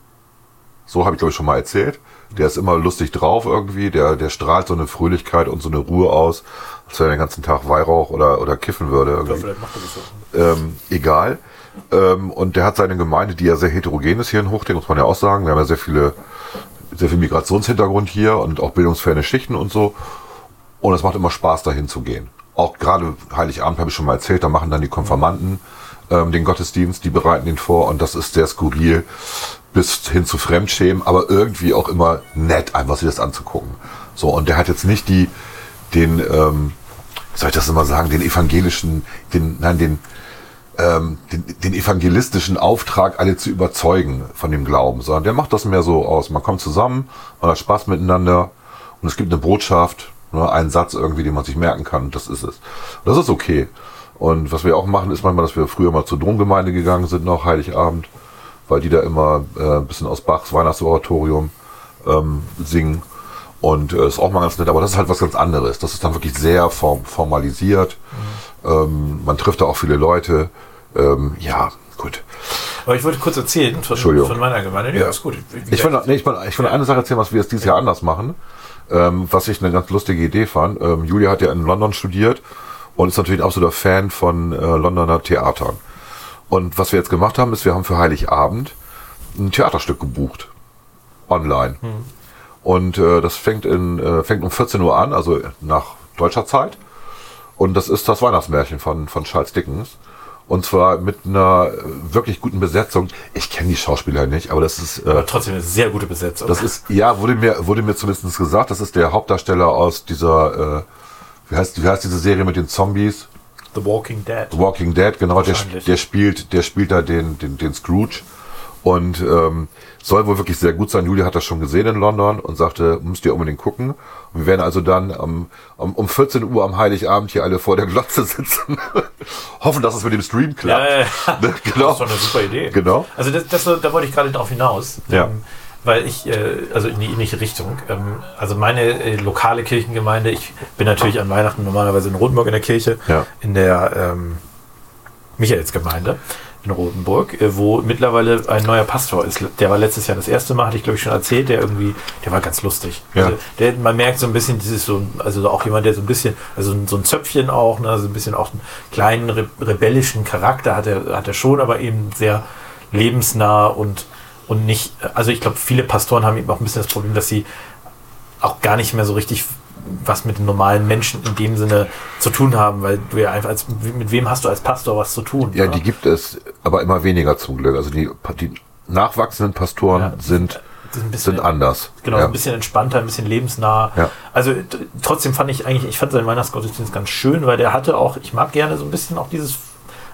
So habe ich glaube ich schon mal erzählt. Der ist immer lustig drauf irgendwie. Der, der strahlt so eine Fröhlichkeit und so eine Ruhe aus, als wenn er den ganzen Tag Weihrauch oder, oder kiffen würde. Ja, Irgendwie. vielleicht macht er das. Ähm, egal. Ähm, und der hat seine Gemeinde, die ja sehr heterogen ist hier in Huchting, muss man ja auch sagen. Wir haben ja sehr viele, sehr viel Migrationshintergrund hier und auch bildungsferne Schichten und so. Und es macht immer Spaß, dahin zu gehen. Auch gerade Heiligabend habe ich schon mal erzählt, da machen dann die Konfirmanden ähm, den Gottesdienst, die bereiten ihn vor und das ist sehr skurril bis hin zu Fremdschämen, aber irgendwie auch immer nett, einfach sich das anzugucken. So, und der hat jetzt nicht die, den, ähm, soll ich das immer sagen, den evangelischen, den, nein, den, ähm, den, den evangelistischen Auftrag, alle zu überzeugen von dem Glauben, sondern der macht das mehr so aus. Man kommt zusammen, man hat Spaß miteinander und es gibt eine Botschaft, ne, einen Satz irgendwie, den man sich merken kann, und das ist es. Und das ist okay. Und was wir auch machen, ist manchmal, dass wir früher mal zur Domgemeinde gegangen sind, noch Heiligabend, weil die da immer äh, ein bisschen aus Bachs Weihnachtsoratorium ähm, singen. Und äh, ist auch mal ganz nett, aber das ist halt was ganz anderes. Das ist dann wirklich sehr form formalisiert. Ähm, man trifft da auch viele Leute. Ähm, ja, gut. Aber ich wollte kurz erzählen von, Entschuldigung. von meiner Gemeinde. Ja, ist gut. Wie Ich will, nee, ich will, ich will eine Sache erzählen, was wir jetzt dieses Jahr anders machen. Ähm, was ich eine ganz lustige Idee fand. Ähm, Julia hat ja in London studiert und ist natürlich ein absoluter Fan von äh, Londoner Theatern. Und was wir jetzt gemacht haben, ist, wir haben für Heiligabend ein Theaterstück gebucht. Online. Und äh, das fängt, in, äh, fängt um 14 Uhr an, also nach deutscher Zeit. Und das ist das Weihnachtsmärchen von, von Charles Dickens. Und zwar mit einer äh, wirklich guten Besetzung. Ich kenne die Schauspieler nicht, aber das ist, äh, aber trotzdem eine sehr gute Besetzung. das ist, ja, wurde mir, wurde mir zumindest gesagt, das ist der Hauptdarsteller aus dieser, äh, wie heißt, wie heißt diese Serie mit den Zombies? The Walking Dead. The Walking Dead, genau, der, der spielt, der spielt da den, den, den Scrooge und ähm, soll wohl wirklich sehr gut sein. Julia hat das schon gesehen in London und sagte, müsst ihr unbedingt gucken. Und wir werden also dann am, um, um 14 Uhr am Heiligabend hier alle vor der Glotze sitzen. Hoffen, dass es mit dem Stream klappt. Ja, ja, ja. Ne, genau. Das ist doch eine super Idee. Genau. Also das, das, da wollte ich gerade drauf hinaus. Ja. Ähm, weil ich, äh, also in die ähnliche Richtung. Ähm, also meine äh, lokale Kirchengemeinde, ich bin natürlich an Weihnachten normalerweise in Rotenburg in der Kirche, Ja. in der ähm, Michaelsgemeinde in Rotenburg, äh, wo mittlerweile ein neuer Pastor ist. Der war letztes Jahr das erste Mal, hatte ich glaube ich schon erzählt, der irgendwie, der war ganz lustig. Ja. Also der, man merkt so ein bisschen dieses so, also auch jemand, der so ein bisschen, also so ein Zöpfchen auch, ne, also ein bisschen auch einen kleinen re rebellischen Charakter hat er, hat er schon, aber eben sehr lebensnah und, und nicht, also ich glaube, viele Pastoren haben eben auch ein bisschen das Problem, dass sie auch gar nicht mehr so richtig was mit den normalen Menschen in dem Sinne zu tun haben, weil du ja einfach als, mit wem hast du als Pastor was zu tun? Ja, ne? die gibt es, aber immer weniger zum Glück. Also die, die nachwachsenden Pastoren Ja, sind, sind sind anders. Genau, ja. ein bisschen entspannter, ein bisschen lebensnah. Ja. Also trotzdem fand ich eigentlich, ich fand seinen Weihnachtsgottesdienst ganz schön, weil der hatte auch, ich mag gerne so ein bisschen auch dieses,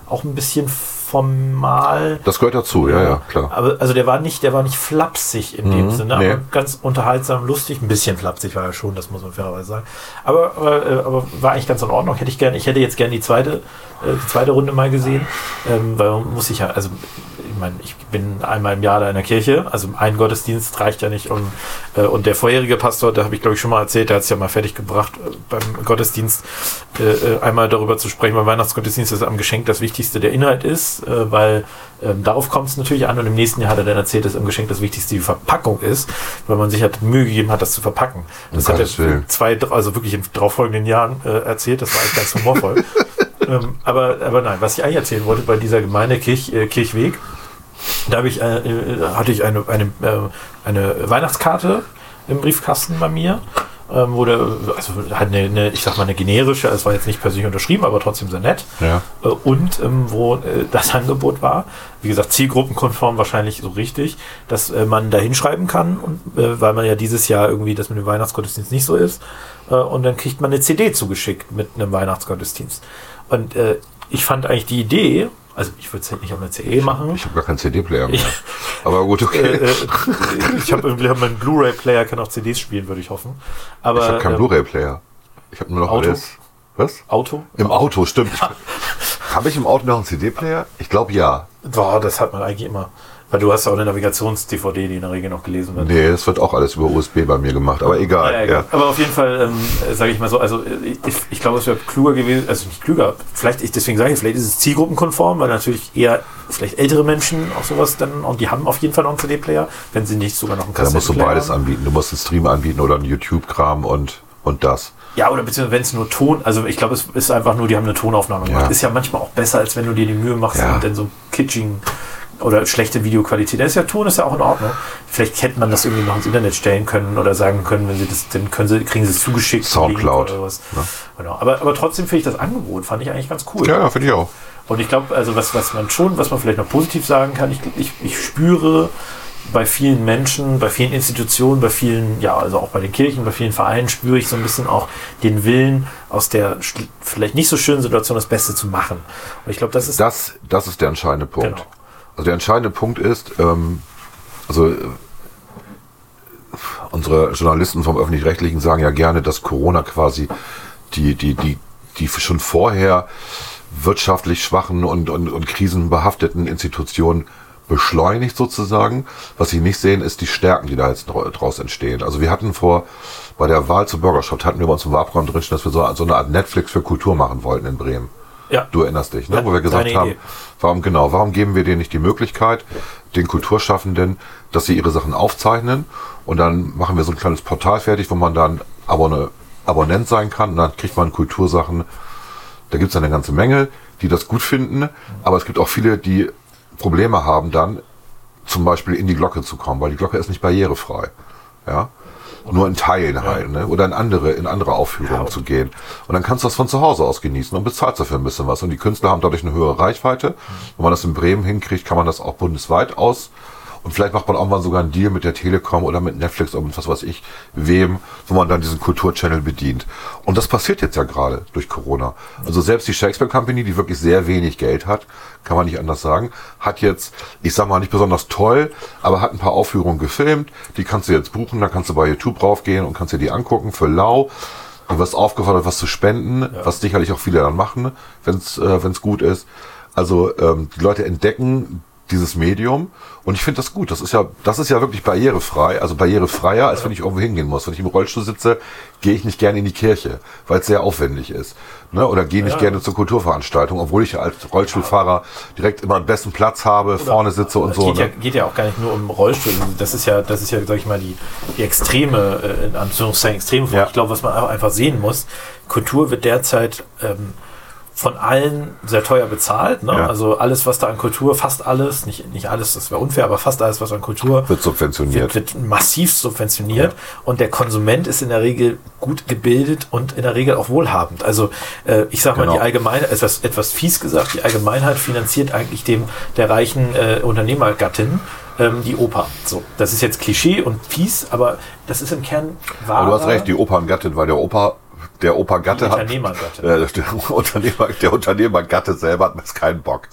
auch ein bisschen formal. Das gehört dazu, ja, ja, klar. Aber also der war nicht, der war nicht flapsig in dem Mhm, Sinne, nee. aber ganz unterhaltsam, lustig, ein bisschen flapsig war er schon, das muss man fairerweise sagen. Aber, aber, äh, aber war eigentlich ganz in Ordnung. Hätte ich gerne, ich hätte jetzt gerne die zweite, äh, die zweite Runde mal gesehen, ähm, weil man muss ich ja, also meine, ich bin einmal im Jahr da in der Kirche, also ein Gottesdienst reicht ja nicht. Und, äh, und der vorherige Pastor, da habe ich glaube ich schon mal erzählt, der hat es ja mal fertig gebracht, äh, beim Gottesdienst äh, äh, einmal darüber zu sprechen, beim Weihnachtsgottesdienst, dass am Geschenk das Wichtigste der Inhalt ist, äh, weil ähm, darauf kommt es natürlich an. Und im nächsten Jahr hat er dann erzählt, dass am Geschenk das Wichtigste die Verpackung ist, weil man sich halt Mühe gegeben hat, das zu verpacken. Das Um hat er Willen. zwei, also wirklich in darauffolgenden Jahren äh, erzählt, das war eigentlich ganz humorvoll. ähm, aber, aber nein, was ich eigentlich erzählen wollte, bei dieser Gemeinde Kirch, äh, Kirchweg, da habe ich, äh, äh, hatte ich eine, eine, äh, eine Weihnachtskarte im Briefkasten bei mir, ähm, wo der, also halt eine, eine, ich sag mal, eine generische, es war jetzt nicht persönlich unterschrieben, aber trotzdem sehr nett. Ja. Äh, und ähm, wo äh, das Angebot war, wie gesagt, zielgruppenkonform wahrscheinlich so richtig, dass äh, man da hinschreiben kann, und, äh, weil man ja dieses Jahr irgendwie das mit dem Weihnachtsgottesdienst nicht so ist. Und dann kriegt man eine CD zugeschickt mit einem Weihnachtsgottesdienst. Und ich fand eigentlich die Idee, also ich würde es nicht auf eine CD machen. Ich habe gar keinen CD-Player mehr. Aber gut, äh, okay. äh, ich habe irgendwie mein Blu-ray-Player kann auch CDs spielen, würde ich hoffen. Aber ich habe keinen ähm, Blu-ray-Player. Ich habe nur noch Auto? alles. Was? Auto? Im Auto, stimmt. habe ich im Auto noch einen CD-Player? Ich glaube ja. Boah, das hat man eigentlich immer. Weil du hast ja auch eine Navigations-DVD, die in der Regel noch gelesen wird. Nee, das wird auch alles über USB bei mir gemacht. Aber egal. Ja, Ja, ja, Aber auf jeden Fall, ähm, sage ich mal so, also äh, ich, ich glaube, es wäre kluger gewesen, also nicht klüger, vielleicht, ich deswegen sage ich, vielleicht ist es zielgruppenkonform, weil natürlich eher vielleicht ältere Menschen auch sowas dann, und die haben auf jeden Fall noch einen CD-Player, wenn sie nicht sogar noch einen Da musst du Kassettenplayer beides haben. anbieten. Du musst einen Stream anbieten oder einen YouTube-Kram und, und das. Ja, oder beziehungsweise wenn es nur Ton, also ich glaube, es ist einfach nur, die haben eine Tonaufnahme gemacht. Ja. Ist ja manchmal auch besser, als wenn du dir die Mühe machst Ja. und dann so kitsching oder schlechte Videoqualität. Da ist ja Ton, ist ja auch in Ordnung. Vielleicht hätte man das irgendwie noch ins Internet stellen können oder sagen können, wenn sie das, dann können sie, kriegen sie es zugeschickt. Soundcloud, Oder was. ne? Genau. Aber, aber trotzdem finde ich das Angebot, fand ich eigentlich ganz cool. Ja, finde ich auch. Und ich glaube, also was, was man schon, was man vielleicht noch positiv sagen kann, ich, ich, ich spüre bei vielen Menschen, bei vielen Institutionen, bei vielen, ja, also auch bei den Kirchen, bei vielen Vereinen spüre ich so ein bisschen auch den Willen, aus der vielleicht nicht so schönen Situation das Beste zu machen. Und ich glaube, das ist Das, das ist der entscheidende Punkt. Genau. Also der entscheidende Punkt ist, ähm, also äh, unsere Journalisten vom öffentlich-rechtlichen sagen ja gerne, dass Corona quasi die, die, die, die schon vorher wirtschaftlich schwachen und, und, und krisenbehafteten Institutionen beschleunigt sozusagen. Was sie nicht sehen, ist die Stärken, die da jetzt dra- draus entstehen. Also wir hatten vor, bei der Wahl zur Bürgerschaft hatten wir bei uns im Wahlprogramm drin, dass wir so, so eine Art Netflix für Kultur machen wollten in Bremen. ja, Du erinnerst dich, ne? Ja, wo wir gesagt haben, Idee. Warum genau, warum geben wir denen nicht die Möglichkeit, den Kulturschaffenden, dass sie ihre Sachen aufzeichnen und dann machen wir so ein kleines Portal fertig, wo man dann Abonne, Abonnent sein kann und dann kriegt man Kultursachen. Da gibt es eine ganze Menge, die das gut finden, aber es gibt auch viele, die Probleme haben dann, zum Beispiel in die Glocke zu kommen, weil die Glocke ist nicht barrierefrei. Ja? Nur in Teilen halt, ne? Oder in andere, in andere Aufführungen Ja. zu gehen. Und dann kannst du das von zu Hause aus genießen und bezahlst dafür ein bisschen was. Und die Künstler haben dadurch eine höhere Reichweite. Wenn man das in Bremen hinkriegt, kann man das auch bundesweit aus. Und vielleicht macht man auch mal sogar einen Deal mit der Telekom oder mit Netflix oder mit was weiß ich, wem, wo man dann diesen Kulturchannel bedient. Und das passiert jetzt ja gerade durch Corona. Also selbst die Shakespeare Company, die wirklich sehr wenig Geld hat, kann man nicht anders sagen, hat jetzt, ich sag mal nicht besonders toll, aber hat ein paar Aufführungen gefilmt, die kannst du jetzt buchen, da kannst du bei YouTube raufgehen und kannst dir die angucken für lau. Du wirst aufgefordert, was zu spenden, was sicherlich auch viele dann machen, wenn es äh, wenn's gut ist. Also ähm, die Leute entdecken dieses Medium und ich finde das gut. Das ist ja, das ist ja wirklich barrierefrei, also barrierefreier, als wenn ich irgendwo hingehen muss. Wenn ich im Rollstuhl sitze, gehe ich nicht gerne in die Kirche, weil es sehr aufwendig ist. Ne? Oder gehe nicht Ja. gerne zur Kulturveranstaltung, obwohl ich als Rollstuhlfahrer direkt immer den besten Platz habe, vorne sitze und Es so. geht, ja, Ne? geht ja auch gar nicht nur um Rollstuhl. Das ist ja, das ist ja, sag ich mal, die, die extreme, äh, in Anführungszeichen extreme Form. Ja. Ich glaube, was man auch einfach sehen muss, Kultur wird derzeit ähm, von allen sehr teuer bezahlt. Ne? Ja. Also alles, was da an Kultur, fast alles, nicht, nicht alles, das wäre unfair, aber fast alles, was an Kultur Wird subventioniert. wird, wird massiv subventioniert und der Konsument ist in der Regel gut gebildet und in der Regel auch wohlhabend. Also äh, ich sag mal, Genau. die Allgemeinheit, etwas, etwas fies gesagt, die Allgemeinheit finanziert eigentlich dem der reichen äh, Unternehmergattin ähm, die Oper. So, das ist jetzt Klischee und fies, aber das ist im Kern wahr. Aber du hast recht, die Operngattin, weil der Opa der Opa Gatte hat. Unternehmergatte. Äh, der, Unternehmer, der Unternehmer Gatte selber hat jetzt keinen Bock.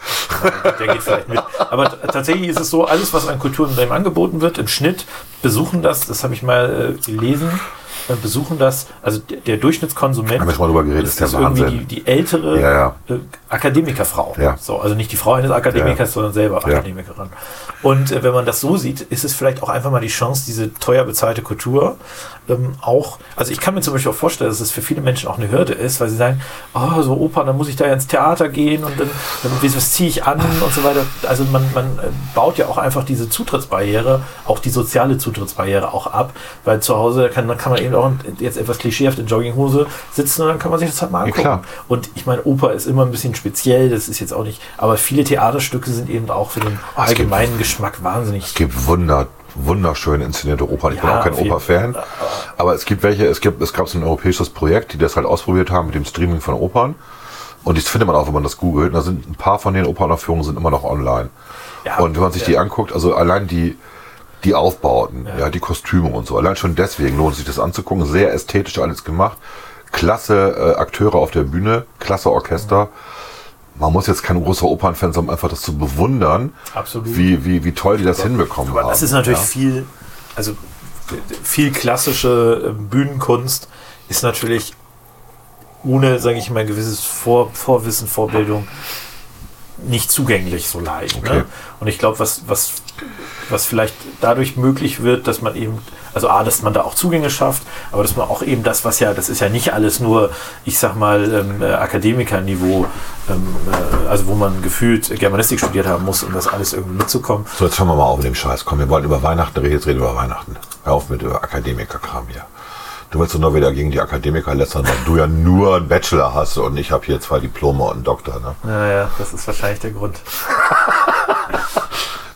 Der geht vielleicht mit. Aber tatsächlich ist es so, alles, was an Kulturunternehmen angeboten wird, im Schnitt besuchen das, das habe ich mal äh, gelesen, äh, besuchen das, also der, Durchschnittskonsument. Haben wir schon mal drüber geredet, das ist der irgendwie Wahnsinn. die, die ältere Ja, ja. Äh, Akademikerfrau. Ja. So, also nicht die Frau eines Akademikers, Ja. sondern selber Ja. Akademikerin. Und äh, wenn man das so sieht, ist es vielleicht auch einfach mal die Chance, diese teuer bezahlte Kultur ähm, auch, also ich kann mir zum Beispiel auch vorstellen, dass es für viele Menschen auch eine Hürde ist, weil sie sagen, oh, so Oper, dann muss ich da ins Theater gehen und dann, dann was ziehe ich an und so weiter. Also man, man äh, baut ja auch einfach diese Zutrittsbarriere, auch die soziale Zutrittsbarriere auch ab, weil zu Hause kann, dann kann man eben auch jetzt etwas klischeehaft in Jogginghose sitzen und dann kann man sich das halt mal angucken. klar. Und ich meine, Oper ist immer ein bisschen speziell, das ist jetzt auch nicht, aber viele Theaterstücke sind eben auch für den Ah, es gibt- allgemeinen Geschmack wahnsinnig. Es gibt wunder, wunderschön inszenierte Opern. Ich bin Ja, auch kein Oper-Fan. Aber es gibt welche, es gibt, es gab so ein europäisches Projekt, die das halt ausprobiert haben mit dem Streaming von Opern. Und das findet man auch, wenn man das googelt. Und da sind ein paar von den Opernaufführungen sind immer noch online. Ja, und wenn man sich ja. die anguckt, also allein die, die Aufbauten, ja. die Kostüme und so, allein schon deswegen lohnt es sich das anzugucken. Sehr ästhetisch alles gemacht. Klasse äh, Akteure auf der Bühne, klasse Orchester. Man muss jetzt kein großer Opernfan sein, um einfach das zu bewundern, Absolut. wie, wie, wie toll die das hinbekommen Aber haben. das ist natürlich ja. viel, also viel klassische äh, Bühnenkunst ist natürlich ohne, sage ich mal, ein gewisses Vor Vorwissen, Vorbildung nicht zugänglich so leicht. Okay. Ne? Und ich glaube, was, was, was vielleicht dadurch möglich wird, dass man eben, also A, dass man da auch Zugänge schafft, aber dass man auch eben das, was ja, das ist ja nicht alles nur, ich sag mal, ähm, äh, Akademikerniveau, ähm, äh, also wo man gefühlt Germanistik studiert haben muss, um das alles irgendwie mitzukommen. So, jetzt hören wir mal auf mit dem Scheiß. Komm, wir wollen über Weihnachten reden, jetzt reden wir über Weihnachten. Hör auf mit über Akademikerkram hier. Du willst doch nur wieder gegen die Akademiker lästern, weil du ja nur einen Bachelor hast und ich habe hier zwei Diplome und einen Doktor. Ne? Naja, das ist wahrscheinlich der Grund.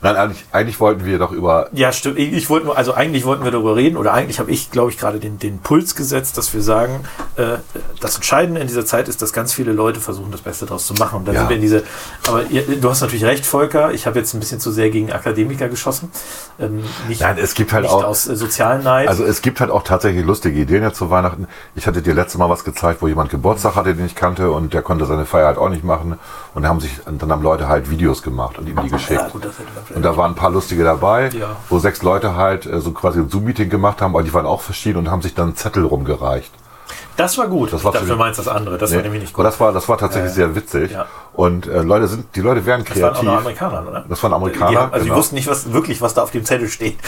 Nein, eigentlich, eigentlich wollten wir doch über. Ja, stimmt. Ich wollte nur, also eigentlich wollten wir darüber reden, oder eigentlich habe ich, glaube ich, gerade den, den Puls gesetzt, dass wir sagen, äh, das Entscheidende in dieser Zeit ist, dass ganz viele Leute versuchen, das Beste daraus zu machen. Und dann Ja. sind wir in diese, aber ihr, du hast natürlich recht, Volker, ich habe jetzt ein bisschen zu sehr gegen Akademiker geschossen. Ähm, nicht, Nein, es gibt halt nicht auch- aus äh, sozialen Neid. Also es gibt halt auch tatsächlich lustige Ideen jetzt zu Weihnachten. Ich hatte dir letztes Mal was gezeigt, wo jemand Geburtstag hatte, den ich kannte und der konnte seine Feier halt auch nicht machen. Und haben sich, dann haben Leute halt Videos gemacht und ihm die geschickt. ja, gut, das hätte Und da waren ein paar lustige dabei, Ja. wo sechs Leute halt äh, so quasi ein Zoom-Meeting gemacht haben, aber die waren auch verschieden und haben sich dann einen Zettel rumgereicht. das war gut. Das war ich dachte, für du meinst das andere. Das war Nee, nämlich nicht gut. das war, das war tatsächlich Ja. sehr witzig. Ja. Und äh, Leute sind, die Leute werden Das waren auch kreativ. Amerikaner, oder? Das waren Amerikaner, Die, haben- also genau. die wussten nicht was, wirklich, was da auf dem Zettel steht.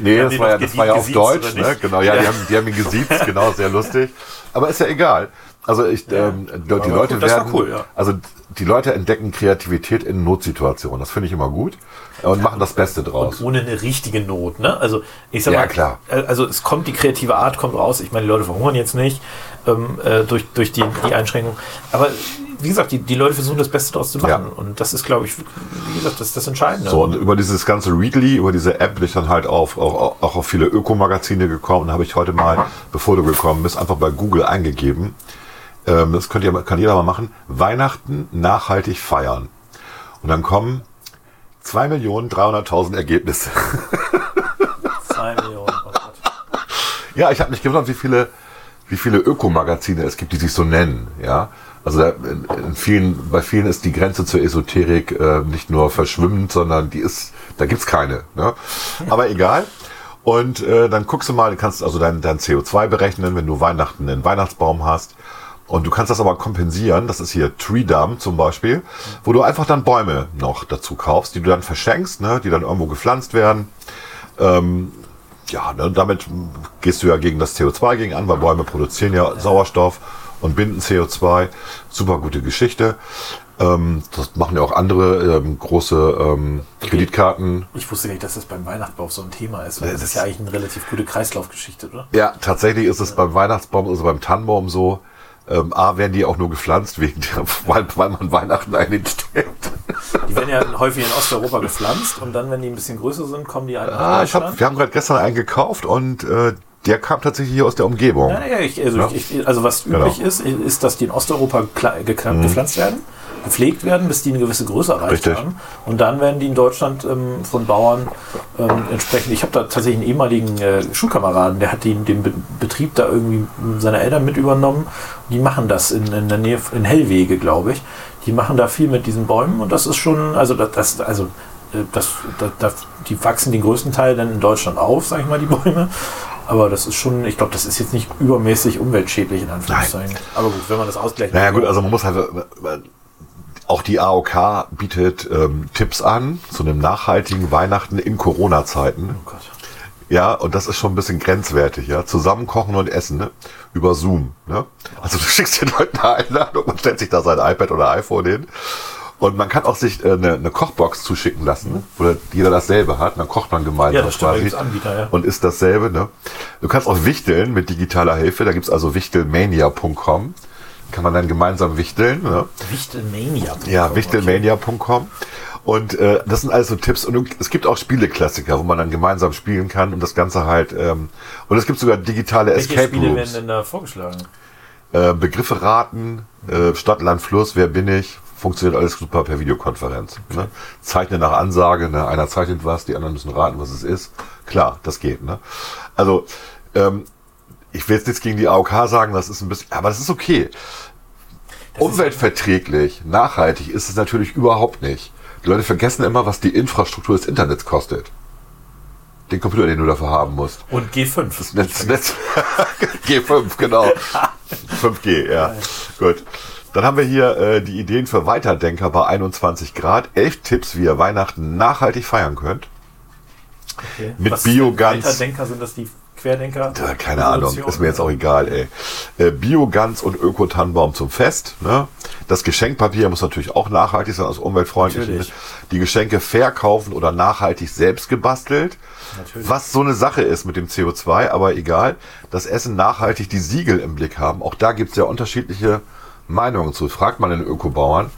Nee, das die war, ja, das war ja auf Deutsch, ne? Genau, ja, Die, haben, die haben ihn gesiezt, genau, sehr lustig. Aber ist ja egal. Also ich, ähm, die Aber Leute cool, werden, cool, ja. also die Leute entdecken Kreativität in Notsituationen. Das finde ich immer gut und machen das Beste draus. ohne eine richtige Not. Ne? Also ich sag Ja, mal, klar. äh, also es kommt die kreative Art kommt raus. Ich meine, die Leute verhungern jetzt nicht ähm, äh, durch, durch die, die Einschränkung. Aber wie gesagt, die, die Leute versuchen das Beste daraus zu machen. Ja. Und das ist, glaube ich, wie gesagt, das ist das Entscheidende. So, und über dieses ganze Readly, über diese App bin ich dann halt auf, auch, auch auf viele Ökomagazine gekommen. Da habe ich heute mal, bevor du gekommen bist, einfach bei Google eingegeben. Ähm, das könnt ihr, kann jeder mal machen. Weihnachten nachhaltig feiern. Und dann kommen 2.300.000 Ergebnisse. Zwei Millionen. Oh Gott. Ja, ich habe mich gewundert, wie viele, wie viele Ökomagazine es gibt, die sich so nennen. Ja, also da, in, in vielen, bei vielen ist die Grenze zur Esoterik äh, nicht nur verschwimmend, sondern die ist, da gibt's keine. Ne? Aber egal. Und äh, dann guckst du mal, du kannst also dein, dein CO2 berechnen, wenn du Weihnachten einen Weihnachtsbaum hast. Und du kannst das aber kompensieren. Das ist hier Tree Dump zum Beispiel, wo du einfach dann Bäume noch dazu kaufst, die du dann verschenkst, ne, die dann irgendwo gepflanzt werden. Ähm, ja, ne, damit gehst du ja gegen das CO2 gegen an, weil Bäume produzieren ja Sauerstoff und binden CO2. Super gute Geschichte. Ähm, das machen ja auch andere ähm, große ähm, Kreditkarten. Ich wusste gar nicht, dass das beim Weihnachtsbaum so ein Thema ist. Weil das ist ja eigentlich eine relativ gute Kreislaufgeschichte, oder? Ja, tatsächlich ist es beim Weihnachtsbaum, also beim Tannenbaum so. Ähm, A, werden die auch nur gepflanzt, wegen der, weil, weil man Weihnachten einstellt. Die werden ja häufig in Osteuropa gepflanzt und dann, wenn die ein bisschen größer sind, kommen die halt nach Ah, ich hab, wir haben gerade gestern einen gekauft und äh, der kam tatsächlich hier aus der Umgebung. Ja, ja, ich, also, Ja. ich, also was Genau. üblich ist, ist, dass die in Osteuropa Mhm. gepflanzt werden, gepflegt werden, bis die eine gewisse Größe erreicht Richtig. haben. Und dann werden die in Deutschland ähm, von Bauern ähm, entsprechend. Ich habe da tatsächlich einen ehemaligen äh, Schulkameraden, der hat den, den Be Betrieb da irgendwie seine Eltern mit übernommen. Die machen das in, in der Nähe, in Hellwege, glaube ich. Die machen da viel mit diesen Bäumen und das ist schon, also das, also äh, das, das, das, die wachsen den größten Teil dann in Deutschland auf, sag ich mal, die Bäume. Aber das ist schon, ich glaube, das ist jetzt nicht übermäßig umweltschädlich in Anführungszeichen. Aber gut, wenn man das ausgleicht. Naja gut, also man muss halt, äh, auch die AOK bietet ähm, Tipps an zu einem nachhaltigen Weihnachten in Corona-Zeiten. Oh Gott. Ja, und das ist schon ein bisschen grenzwertig, ja. Zusammen kochen und essen, ne? Über Zoom, ne? Also du schickst den Leuten eine Einladung und stellt sich da sein iPad oder iPhone hin. Und man kann auch sich äh, eine, eine Kochbox zuschicken lassen, wo jeder dasselbe hat. Dann kocht man gemeinsam Ja, stimmt, Anbieter, ja. und ist dasselbe. Ne? Du kannst auch wichteln mit digitaler Hilfe. Da gibt's also wichtelmania.com. Kann man dann gemeinsam wichteln. Ne? Wichtelmania. Ja, wichtelmania.com. Und äh, das sind also Tipps. Und es gibt auch Spieleklassiker, wo man dann gemeinsam spielen kann und das Ganze halt. Ähm, und es gibt sogar digitale Welche Escape Spiele werden Rooms. denn da vorgeschlagen? Äh, Begriffe raten, äh, Stadt, Land, Fluss, wer bin ich? Funktioniert alles super per Videokonferenz. Ne? Zeichne nach Ansage, ne? einer zeichnet was, die anderen müssen raten, was es ist. Klar, das geht. Ne? Also, ähm, ich will jetzt nichts gegen die AOK sagen, das ist ein bisschen, aber das ist okay. Umweltverträglich, nachhaltig ist es natürlich überhaupt nicht. Die Leute vergessen immer, was die Infrastruktur des Internets kostet. Den Computer, den du dafür haben musst. Und G5. Das Netz, Netz G5, genau. 5G, ja. Gut. Dann haben wir hier äh, die Ideen für Weiterdenker bei 21 Grad. Elf Tipps, wie ihr Weihnachten nachhaltig feiern könnt. Okay. Mit Was Weiterdenker sind das die Querdenker? Ja, keine Ahnung, ist mir jetzt auch egal, ey. Äh, Biogans und Öko-Tannenbaum zum Fest. Ne? Das Geschenkpapier muss natürlich auch nachhaltig sein, also umweltfreundlich. Natürlich. Die Geschenke verkaufen oder nachhaltig selbst gebastelt. Natürlich. Was so eine Sache ist mit dem CO2, aber egal. Das Essen nachhaltig die Siegel im Blick haben. Auch da gibt es ja unterschiedliche Meinungen zu. Fragt man den Ökobauern,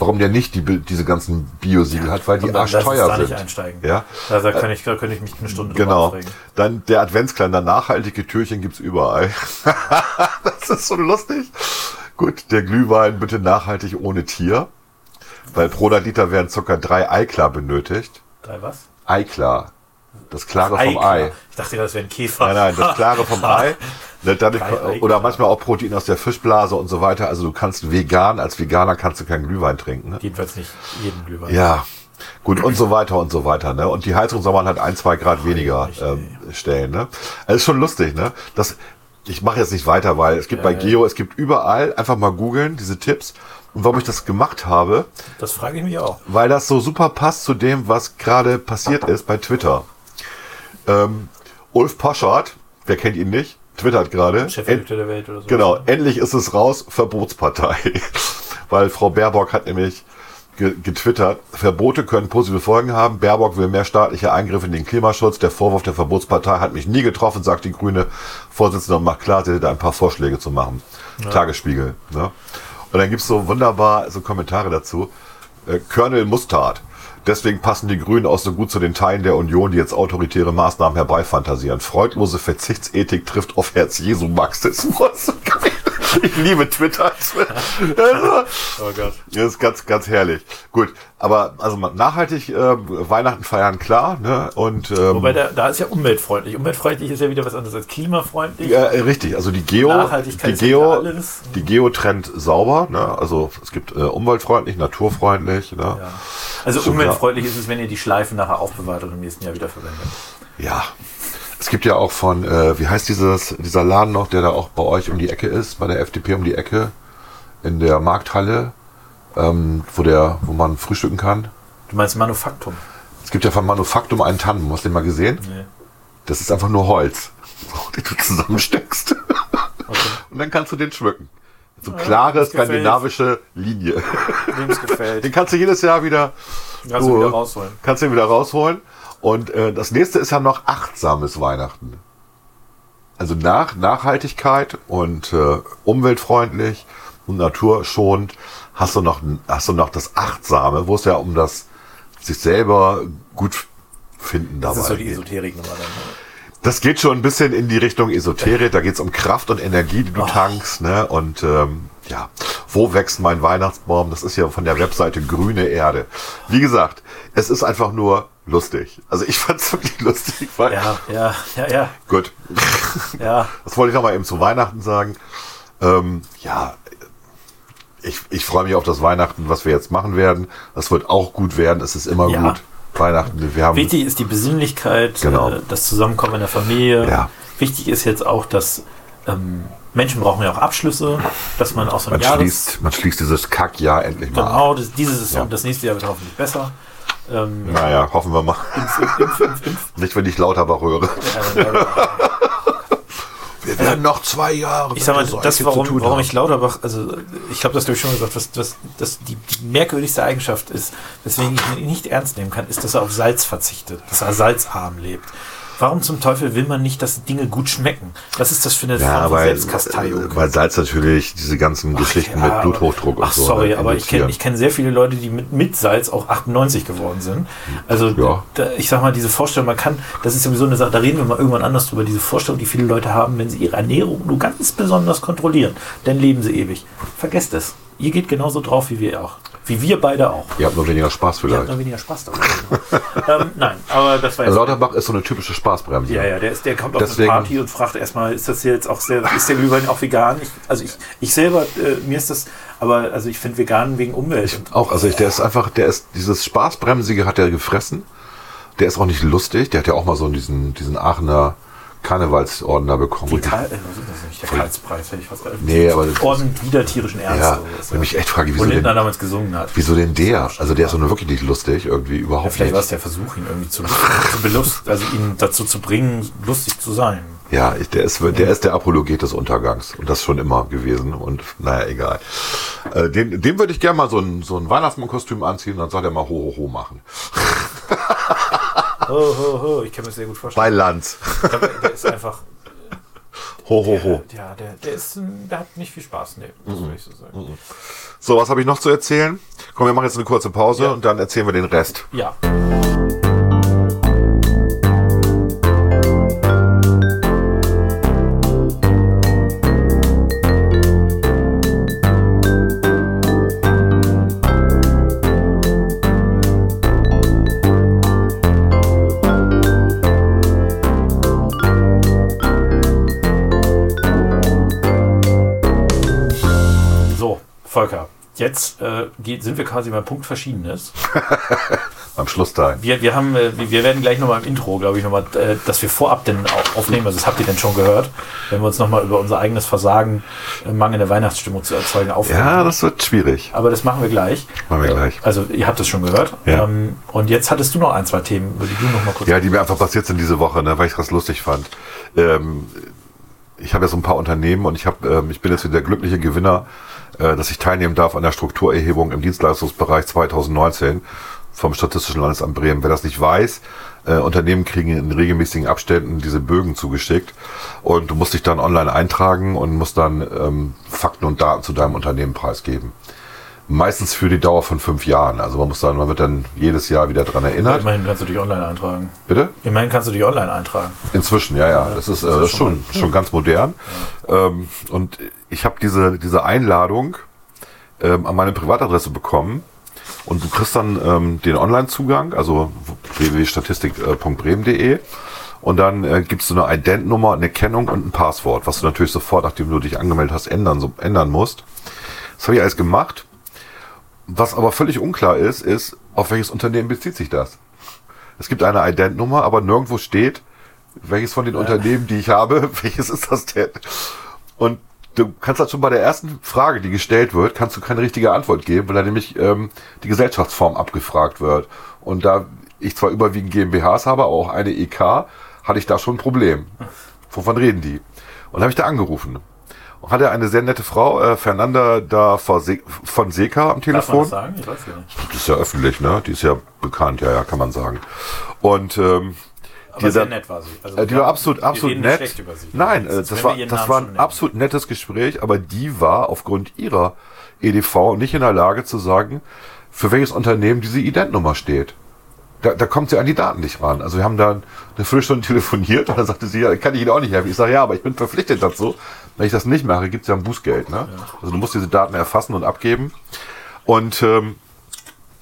warum der nicht die, diese ganzen Biosiegel hat, weil die arschteuer sind. nicht einsteigen. Ja, Da, da, kann ich, da könnte ich mich eine Stunde drüber Genau. aufregen. Dann der Adventskalender, nachhaltige Türchen gibt's überall. das ist so lustig. Gut, der Glühwein bitte nachhaltig ohne Tier. Weil pro Liter werden ca. drei Eiklar benötigt. Drei was? Eiklar. Das Klare vom Eiklar. Ei. Ich dachte, das wäre ein Käfer. Nein, nein, das Klare vom Ei. Ne, Dadurch, oder manchmal auch Protein aus der Fischblase und so weiter. Also du kannst vegan, als Veganer kannst du keinen Glühwein trinken. Ne? Jedenfalls nicht jeden Glühwein. Ja, gut und so weiter und so weiter. Ne? Und die Heizung soll man halt ein, zwei Grad weniger ähm, stellen. Ne? Also ist schon lustig. Ne? Das, ich mache jetzt nicht weiter, weil es gibt Ja, bei. Geo, es gibt überall, einfach mal googeln, diese Tipps. Und warum ich das gemacht habe, Das frage ich mich auch. weil das so super passt zu dem, was gerade passiert ist bei Twitter. Ähm, Ulf Poschardt, wer kennt ihn nicht, twittert gerade. Chefredakteur der Welt oder so. Genau, endlich ist es raus, Verbotspartei. Weil Frau Baerbock hat nämlich ge getwittert, Verbote können positive Folgen haben. Baerbock will mehr staatliche Eingriffe in den Klimaschutz. Der Vorwurf der Verbotspartei hat mich nie getroffen, sagt die grüne Vorsitzende und macht klar, sie hätte da ein paar Vorschläge zu machen. Tagesspiegel. Ne? Und dann gibt's so wunderbar so Kommentare dazu. Äh, Colonel Mustard. Deswegen passen die Grünen auch so gut zu den Teilen der Union, die jetzt autoritäre Maßnahmen herbeifantasieren. Freudlose Verzichtsethik trifft auf Herz Jesu Marxismus. Ich liebe Twitter. Also, Oh Gott. das ist ganz, ganz herrlich. Gut, aber also nachhaltig äh, Weihnachten feiern, klar. Ne? Und ähm, Wobei, da, da ist ja umweltfreundlich. Umweltfreundlich ist ja wieder was anderes als klimafreundlich. ja, äh, richtig, also die Geo, die ja Geo, die Geo trennt sauber. Ne? Also es gibt äh, umweltfreundlich, naturfreundlich. Ne? Ja. Also Super. umweltfreundlich ist es, wenn ihr die Schleifen nachher aufbewahrt und im nächsten Jahr wieder verwendet. Ja. Es gibt ja auch von, äh, wie heißt dieses, dieser Laden noch, der da auch bei euch um die Ecke ist, bei der FDP um die Ecke, in der Markthalle, ähm, wo der, wo man frühstücken kann. Du meinst Manufaktum? Es gibt ja von Manufaktum einen Tannenbaum, hast du den mal gesehen? Nee. Das ist einfach nur Holz, den du zusammensteckst. Okay. Und dann kannst du den schmücken. So klare skandinavische Linie. Wem es gefällt. Den kannst du jedes Jahr wieder, Kannst du wieder rausholen. kannst du ihn wieder rausholen. Und äh, das nächste ist ja noch achtsames Weihnachten. Also nach Nachhaltigkeit und äh, umweltfreundlich und naturschonend hast du noch hast du noch das achtsame, wo es ja um das sich selber gut finden dabei Das ist so die geht. Esoterik-Nummer dann. Das geht schon ein bisschen in die Richtung Esoterik. Da geht's um Kraft und Energie, die du Oh. tankst. Ne? Und ähm, ja, Wo wächst mein Weihnachtsbaum? Das ist ja von der Webseite Grüne Erde. Wie gesagt, es ist einfach nur lustig. Also ich fand es wirklich lustig. Weil Ja, ja, ja, ja, Gut. ja. Das wollte ich noch mal eben zu Weihnachten sagen. Ähm, ja, ich, ich freue mich auf das Weihnachten, was wir jetzt machen werden. Das wird auch gut werden. Es ist immer Ja. gut. Weihnachten, wir haben Wichtig ist die Besinnlichkeit, Genau. äh, das Zusammenkommen in der Familie. Ja. Wichtig ist jetzt auch, dass ähm, Menschen brauchen ja auch Abschlüsse, dass man auch so ein man Jahres... schließt, man schließt dieses Kackjahr endlich mal. Genau, das, diese Saison, Ja. das nächste Jahr wird hoffentlich besser. Ähm, Naja, hoffen wir mal. Impf, impf, impf. Nicht, wenn ich Lauterbach höre. Wir werden noch zwei Jahre. Ich sag mal, das, warum, warum ich Lauterbach, also ich habe das glaube ich schon gesagt, was, was das die, die merkwürdigste Eigenschaft ist, weswegen ich ihn nicht ernst nehmen kann, ist, dass er auf Salz verzichtet, dass er salzarm lebt. Warum zum Teufel will man nicht, dass Dinge gut schmecken? Was ist das für eine Ja, Form weil, Selbstkasteiung? weil Salz natürlich diese ganzen Geschichten Ja, mit Bluthochdruck und Ach, so. sorry, ne, aber ich kenne ich kenn sehr viele Leute, die mit, mit Salz auch 98 geworden sind. Also, Ja. da, ich sag mal, diese Vorstellung, man kann, das ist sowieso eine Sache, da reden wir mal irgendwann anders drüber, diese Vorstellung, die viele Leute haben, wenn sie ihre Ernährung nur ganz besonders kontrollieren, dann leben sie ewig. Vergesst es. Ihr geht genauso drauf wie wir auch. Wie wir beide auch. Ihr habt nur weniger Spaß Ihr vielleicht. habt noch weniger Spaß dabei. ähm, nein, aber das war jetzt. Also Lauterbach ist so eine typische Spaßbremse. Ja, ja, der, ist, der kommt auf Deswegen- eine Party und fragt erstmal, ist das jetzt auch sehr, ist der Glühwein auch vegan? Ich, also ich, ich selber, äh, mir ist das, aber also ich finde vegan wegen Umwelt. und- Auch, also ich, der ist einfach, der ist, dieses Spaßbremsige hat er gefressen. Der ist auch nicht lustig. Der hat ja auch mal so diesen, diesen Aachener Karnevalsorden da bekommen. Die Karl, äh, was ist das nicht? Der Karlspreis, hätte ich fast gesagt. Nee, aber Orden wieder tierischen Ernst. Ja, so wenn das. ich echt frage, Wo wieso Lindner denn, damals gesungen hat. wieso denn der? Also der ist so nur wirklich nicht lustig, irgendwie Ja, überhaupt vielleicht war es nicht. der Versuch, ihn irgendwie zu, zu belust, also ihn dazu zu bringen, lustig zu sein. Ja, der ist, der ist der Apologet des Untergangs. Und das schon immer gewesen. Und naja, egal. Äh, den, dem würde ich gerne mal so ein, so ein Weihnachtsmannkostüm anziehen und dann soll er mal ho, ho, ho machen. Ho, ho, ho, ich kann mir das sehr gut vorstellen. Bei Lanz. Der ist einfach, Ho, ho, ho. ja, der, der ist, der hat nicht viel Spaß, nee, das Mhm. würde ich so sagen. So, was habe ich noch zu erzählen? Komm, wir machen jetzt eine kurze Pause Ja. und dann erzählen wir den Rest. Ja. Äh, geht, sind wir quasi beim Punkt Verschiedenes. Am Schlussteil. Wir, wir, haben, äh, wir werden gleich nochmal im Intro, glaube ich, nochmal, äh, dass wir vorab denn aufnehmen, also das habt ihr denn schon gehört, wenn wir uns nochmal über unser eigenes Versagen, äh, mangelnde Weihnachtsstimmung zu erzeugen, aufnehmen. Ja, das wird schwierig. Aber das machen wir gleich. Machen wir gleich. Also ihr habt es schon gehört. Ja. Ähm, und jetzt hattest du noch ein, zwei Themen, über die du noch mal kurz... Ja, die mir einfach passiert sind diese Woche, ne, weil ich das lustig fand. Ähm, ich habe ja so ein paar Unternehmen und ich habe, ähm, ich bin jetzt wieder der glückliche Gewinner, dass ich teilnehmen darf an der Strukturerhebung im Dienstleistungsbereich 2019 vom Statistischen Landesamt Bremen. Wer das nicht weiß, äh, Unternehmen kriegen in regelmäßigen Abständen diese Bögen zugeschickt und du musst dich dann online eintragen und musst dann ähm, Fakten und Daten zu deinem Unternehmen preisgeben. Meistens für die Dauer von fünf Jahren. Also man muss dann, man wird dann jedes Jahr wieder dran erinnert. Immerhin kannst du dich online eintragen. Bitte? Immerhin kannst du dich online eintragen. Inzwischen, ja, ja. Das ist, äh, das ist schon, schon ganz modern. Ähm, und ich habe diese, diese Einladung ähm, an meine Privatadresse bekommen. Und du kriegst dann ähm, den Online-Zugang, also www.statistik.bremen.de. Und dann äh, gibst du eine Ident-Nummer, eine Kennung und ein Passwort, was du natürlich sofort, nachdem du dich angemeldet hast, ändern, so, ändern musst. Das habe ich alles gemacht. Was aber völlig unklar ist, ist, auf welches Unternehmen bezieht sich das? Es gibt eine Ident-Nummer, aber nirgendwo steht, welches von den Unternehmen, die ich habe, welches ist das denn? Und du kannst halt schon bei der ersten Frage, die gestellt wird, kannst du keine richtige Antwort geben, weil da nämlich ähm, die Gesellschaftsform abgefragt wird. Und da ich zwar überwiegend GmbHs habe, aber auch eine EK, hatte ich da schon ein Problem. Wovon reden die? Und habe ich da angerufen. Und hatte eine sehr nette Frau, äh, Fernanda da von Seka am Darf man Telefon. das sagen? Ich weiß nicht. Das ist ja öffentlich, ne? Die ist ja bekannt, ja, ja, kann man sagen. Und ähm, Aber die, sehr dann- nett war sie. Also, äh, die war absolut, absolut nett. sie. Nein, äh, das war, das war ein absolut nettes Gespräch, aber die war aufgrund ihrer EDV nicht in der Lage zu sagen, für welches Unternehmen diese Identnummer steht. da, da kommt sie an die Daten nicht ran. Also wir haben da eine Viertelstunde telefoniert und dann sagte sie, ja, kann ich Ihnen auch nicht helfen. Ich sage, ja, aber ich bin verpflichtet dazu. Wenn ich das nicht mache, gibt es ja ein Bußgeld. Ne? Also du musst diese Daten erfassen und abgeben. Und ähm,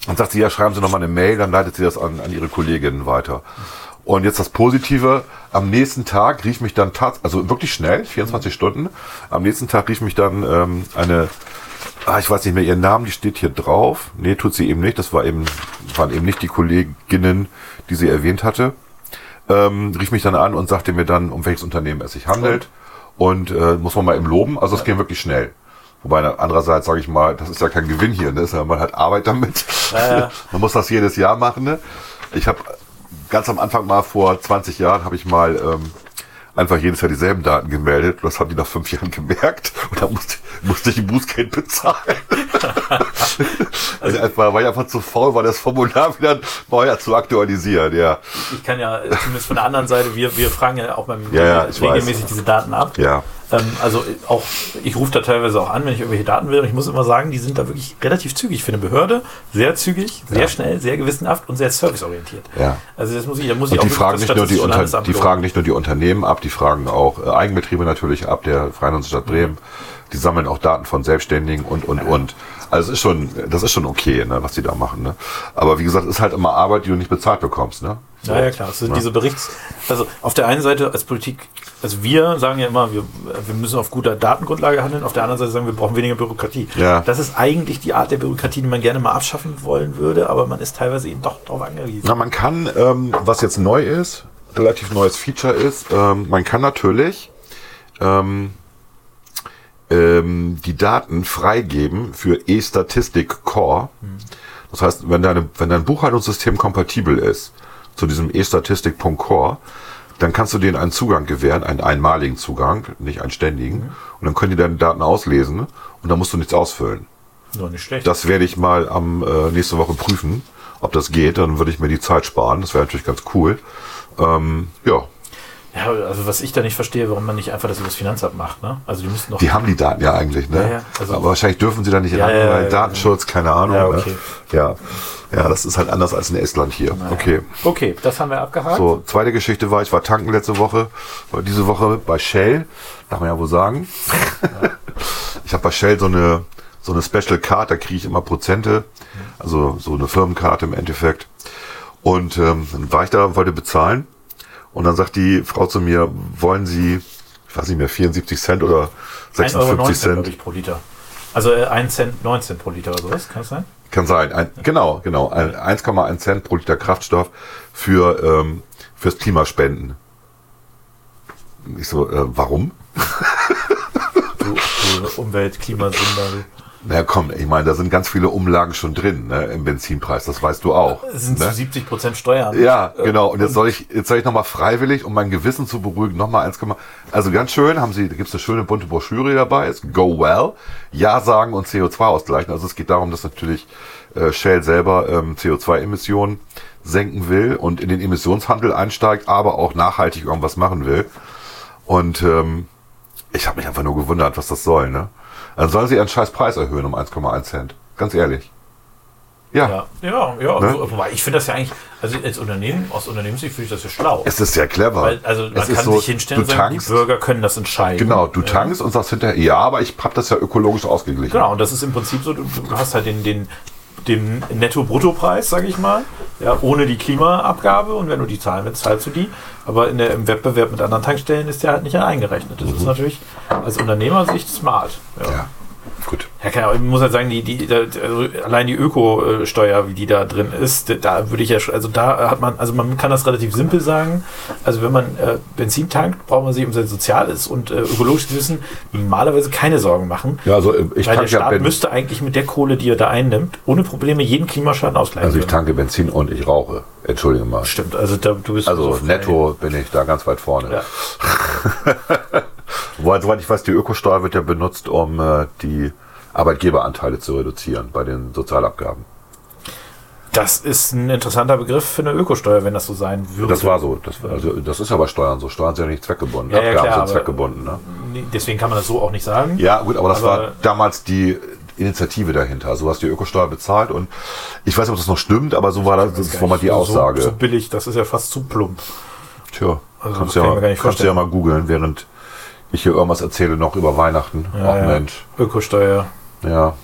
dann sagt sie, ja, schreiben Sie nochmal eine Mail, dann leitet sie das an, an Ihre Kolleginnen weiter. Und jetzt das Positive, am nächsten Tag rief mich dann tatsächlich, also wirklich schnell, 24 Stunden, am nächsten Tag rief mich dann ähm, eine, ah, ich weiß nicht mehr ihren Namen, die steht hier drauf. Nee, tut sie eben nicht, das war eben, waren eben nicht die Kolleginnen, die sie erwähnt hatte. Ähm, rief mich dann an und sagte mir dann, um welches Unternehmen es sich handelt. Und äh, muss man mal eben loben, also es ging wirklich schnell. Wobei andererseits sage ich mal, das ist ja kein Gewinn hier, ne? Das ist ja, man hat Arbeit damit. Ja, ja. man muss das jedes Jahr machen. Ne? Ich habe ganz am Anfang mal vor 20 Jahren habe ich mal ähm, einfach jedes Jahr dieselben Daten gemeldet. Das haben die nach fünf Jahren gemerkt und da musste, musste ich ein Bußgeld bezahlen. also einfach, weil ich einfach zu faul war, das Formular wieder neu zu aktualisieren. Ja, Ich kann ja äh, zumindest von der anderen Seite, wir, wir fragen ja auch beim Ja, ja, regelmäßig diese Daten ab. ja. Ähm, also äh, auch, ich rufe da teilweise auch an, wenn ich irgendwelche Daten will. Und ich muss immer sagen, die sind da wirklich relativ zügig für eine Behörde. Sehr zügig, sehr Ja. schnell, sehr gewissenhaft und sehr serviceorientiert. Ja. Also das muss ich, da muss ich Und auch die fragen, nicht nur die, Unter die fragen nicht nur die Unternehmen ab, die fragen auch äh, Eigenbetriebe natürlich ab, der Freien Hansestadt Bremen. Die sammeln auch Daten von Selbstständigen und, und, und. Also ist schon, das ist schon okay, ne, was die da machen. Ne? Aber wie gesagt, es ist halt immer Arbeit, die du nicht bezahlt bekommst. Ne? So. Ja, ja, klar. Es sind diese Berichts-, also auf der einen Seite als Politik, also wir sagen ja immer, wir, wir müssen auf guter Datengrundlage handeln. Auf der anderen Seite sagen wir, wir brauchen weniger Bürokratie. Ja. Das ist eigentlich die Art der Bürokratie, die man gerne mal abschaffen wollen würde, aber man ist teilweise eben doch darauf angewiesen. Na, man kann, ähm, was jetzt neu ist, relativ neues Feature ist, ähm, man kann natürlich ähm, ähm, die Daten freigeben für E-Statistic Core. Das heißt, wenn, deine, wenn dein Buchhaltungssystem kompatibel ist zu diesem E-Statistic.core, dann kannst du denen einen Zugang gewähren, einen einmaligen Zugang, nicht einen ständigen. Und dann können die deine Daten auslesen und dann musst du nichts ausfüllen. Nur nicht schlecht. Das werde ich mal am äh, nächste Woche prüfen, ob das geht. Dann würde ich mir die Zeit sparen. Das wäre natürlich ganz cool. Ähm, ja, ja, also was ich da nicht verstehe, warum man nicht einfach das über das Finanzamt macht, ne? Also die müssten doch. die haben die Daten ja eigentlich, ne? Ja, ja, also- Aber wahrscheinlich dürfen sie da nicht Ja, ran, weil Datenschutz, keine Ahnung. Ja, okay. ne? ja, ja, das ist halt anders als in Estland hier. Okay. Okay, das haben wir abgehakt. So, zweite Geschichte war, ich war tanken letzte Woche, diese Woche bei Shell, darf man ja wohl sagen. ich habe bei Shell so eine, so eine Special Card, da kriege ich immer Prozente, also so eine Firmenkarte im Endeffekt. Und ähm, dann war ich da und wollte bezahlen. Und dann sagt die Frau zu mir, wollen Sie, ich weiß nicht mehr, 74 Cent oder 1,19 Euro, 56 glaube Cent? ich, pro Liter. Also äh, 1 Cent 19 pro Liter oder sowas, kann das sein? Kann sein. Ein, genau, genau. Ein 1,1 Cent pro Liter Kraftstoff für ähm, fürs Klimaspenden. Ich so, äh, warum? Du, du Umwelt, Klimasünder. du. Na komm, ich meine, da sind ganz viele Umlagen schon drin ne, im Benzinpreis. Das weißt du auch. Es sind ne? zu 70 Prozent Steuern. Ja, genau. Und jetzt soll ich, jetzt soll ich nochmal freiwillig, um mein Gewissen zu beruhigen, nochmal eins Also ganz schön, haben sie, da gibt's eine schöne bunte Broschüre dabei, ist Go Well, Ja sagen und CO2 ausgleichen. Also es geht darum, dass natürlich äh, Shell selber ähm, CO2-Emissionen senken will und in den Emissionshandel einsteigt, aber auch nachhaltig irgendwas machen will. Und ähm, ich habe mich einfach nur gewundert, was das soll. Ne? Dann sollen sie ihren scheiß Preis erhöhen um 1,1 Cent. Ganz ehrlich. Ja, Ja, ja, ja. Ne? So, wobei ich finde das ja eigentlich, also als Unternehmen, aus Unternehmenssicht finde ich das ja schlau. es ist sehr clever. Weil, also man es kann ist so, sich hinstellen und sagen, tankst, die Bürger können das entscheiden. Genau, du tankst und sagst hinterher, ja, aber ich hab das ja ökologisch ausgeglichen. Genau, und das ist im Prinzip so, du, du hast halt den, den, den Netto-Brutto-Preis, sage ich mal, ja, ohne die Klimaabgabe und wenn du die zahlen willst, zahlst du die. Aber in der, im Wettbewerb mit anderen Tankstellen ist der halt nicht eingerechnet. Das ist natürlich als Unternehmersicht smart. Ja. Mhm. Ja, gut. Ja, klar, ich muss halt sagen, die, die, also allein die Ökosteuer, wie die da drin ist, da würde ich ja schon, also da hat man, also man kann das relativ simpel sagen. Also wenn man äh, Benzin tankt, braucht man sich um sein soziales und äh, ökologisches Wissen normalerweise keine Sorgen machen. Ja, also äh, ich weil der tanke ja Staat Ben müsste eigentlich mit der Kohle, die er da einnimmt, ohne Probleme jeden Klimaschaden ausgleichen also ich tanke Benzin und ich rauche. Entschuldige mal. Stimmt, also da, du bist Also so- netto bin ich da ganz weit vorne. Ja. Wobei, soweit ich weiß, die Ökosteuer wird ja benutzt, um äh, die Arbeitgeberanteile zu reduzieren bei den Sozialabgaben. Das ist ein interessanter Begriff für eine Ökosteuer, wenn das so sein würde. Das war so. Das, also, das ist ja bei Steuern so. Steuern sind ja nicht zweckgebunden. Ja, ja, Abgaben klar, sind zweckgebunden. Ne? Deswegen kann man das so auch nicht sagen. Ja, gut, aber das Aber- war damals die, Initiative dahinter. Also du hast die Ökosteuer bezahlt und ich weiß nicht, ob das noch stimmt, aber so war das, das war mal die so, Aussage. So billig, das ist ja fast zu plump. Tja, Also kannst, kann ja, kannst du ja mal googeln, während ich hier irgendwas erzähle noch über Weihnachten. Ja, Ach ja. Mensch. Ökosteuer. Ja,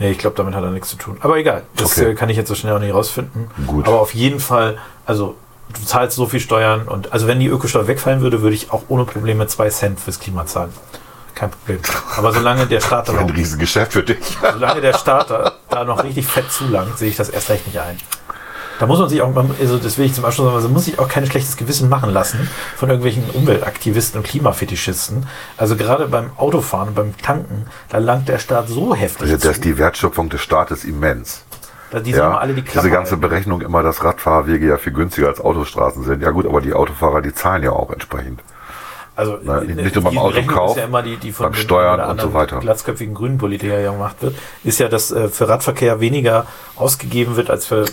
Nee, ich glaube, damit hat er nichts zu tun. Aber egal, das Okay. äh, kann ich jetzt so schnell auch nicht rausfinden. Gut. Aber auf jeden Fall, also du zahlst so viel Steuern und also wenn die Ökosteuer wegfallen würde, würde ich auch ohne Probleme zwei Cent fürs Klima zahlen. Kein Problem. Aber solange der Staat da ein noch, Riesengeschäft für dich. solange der Staat da, da noch richtig fett zulangt, sehe ich das erst recht nicht ein. Da muss man sich auch, man- also das will ich zum Abschluss sagen, also muss sich auch kein schlechtes Gewissen machen lassen von irgendwelchen Umweltaktivisten und Klimafetischisten. Also gerade beim Autofahren beim Tanken, da langt der Staat so heftig Also, da ist die Wertschöpfung des Staates immens. Die Ja, alle die diese ganze. Berechnung immer, dass Radfahrwege ja viel günstiger als Autostraßen sind. Ja gut, aber die Autofahrer, die zahlen ja auch entsprechend. Also Na, äh, nicht nur beim Autokauf, ja immer die, die von beim Steuern und so weiter. glatzköpfigen grünen Politiker ja gemacht wird, ist ja, dass äh, für Radverkehr weniger ausgegeben wird als für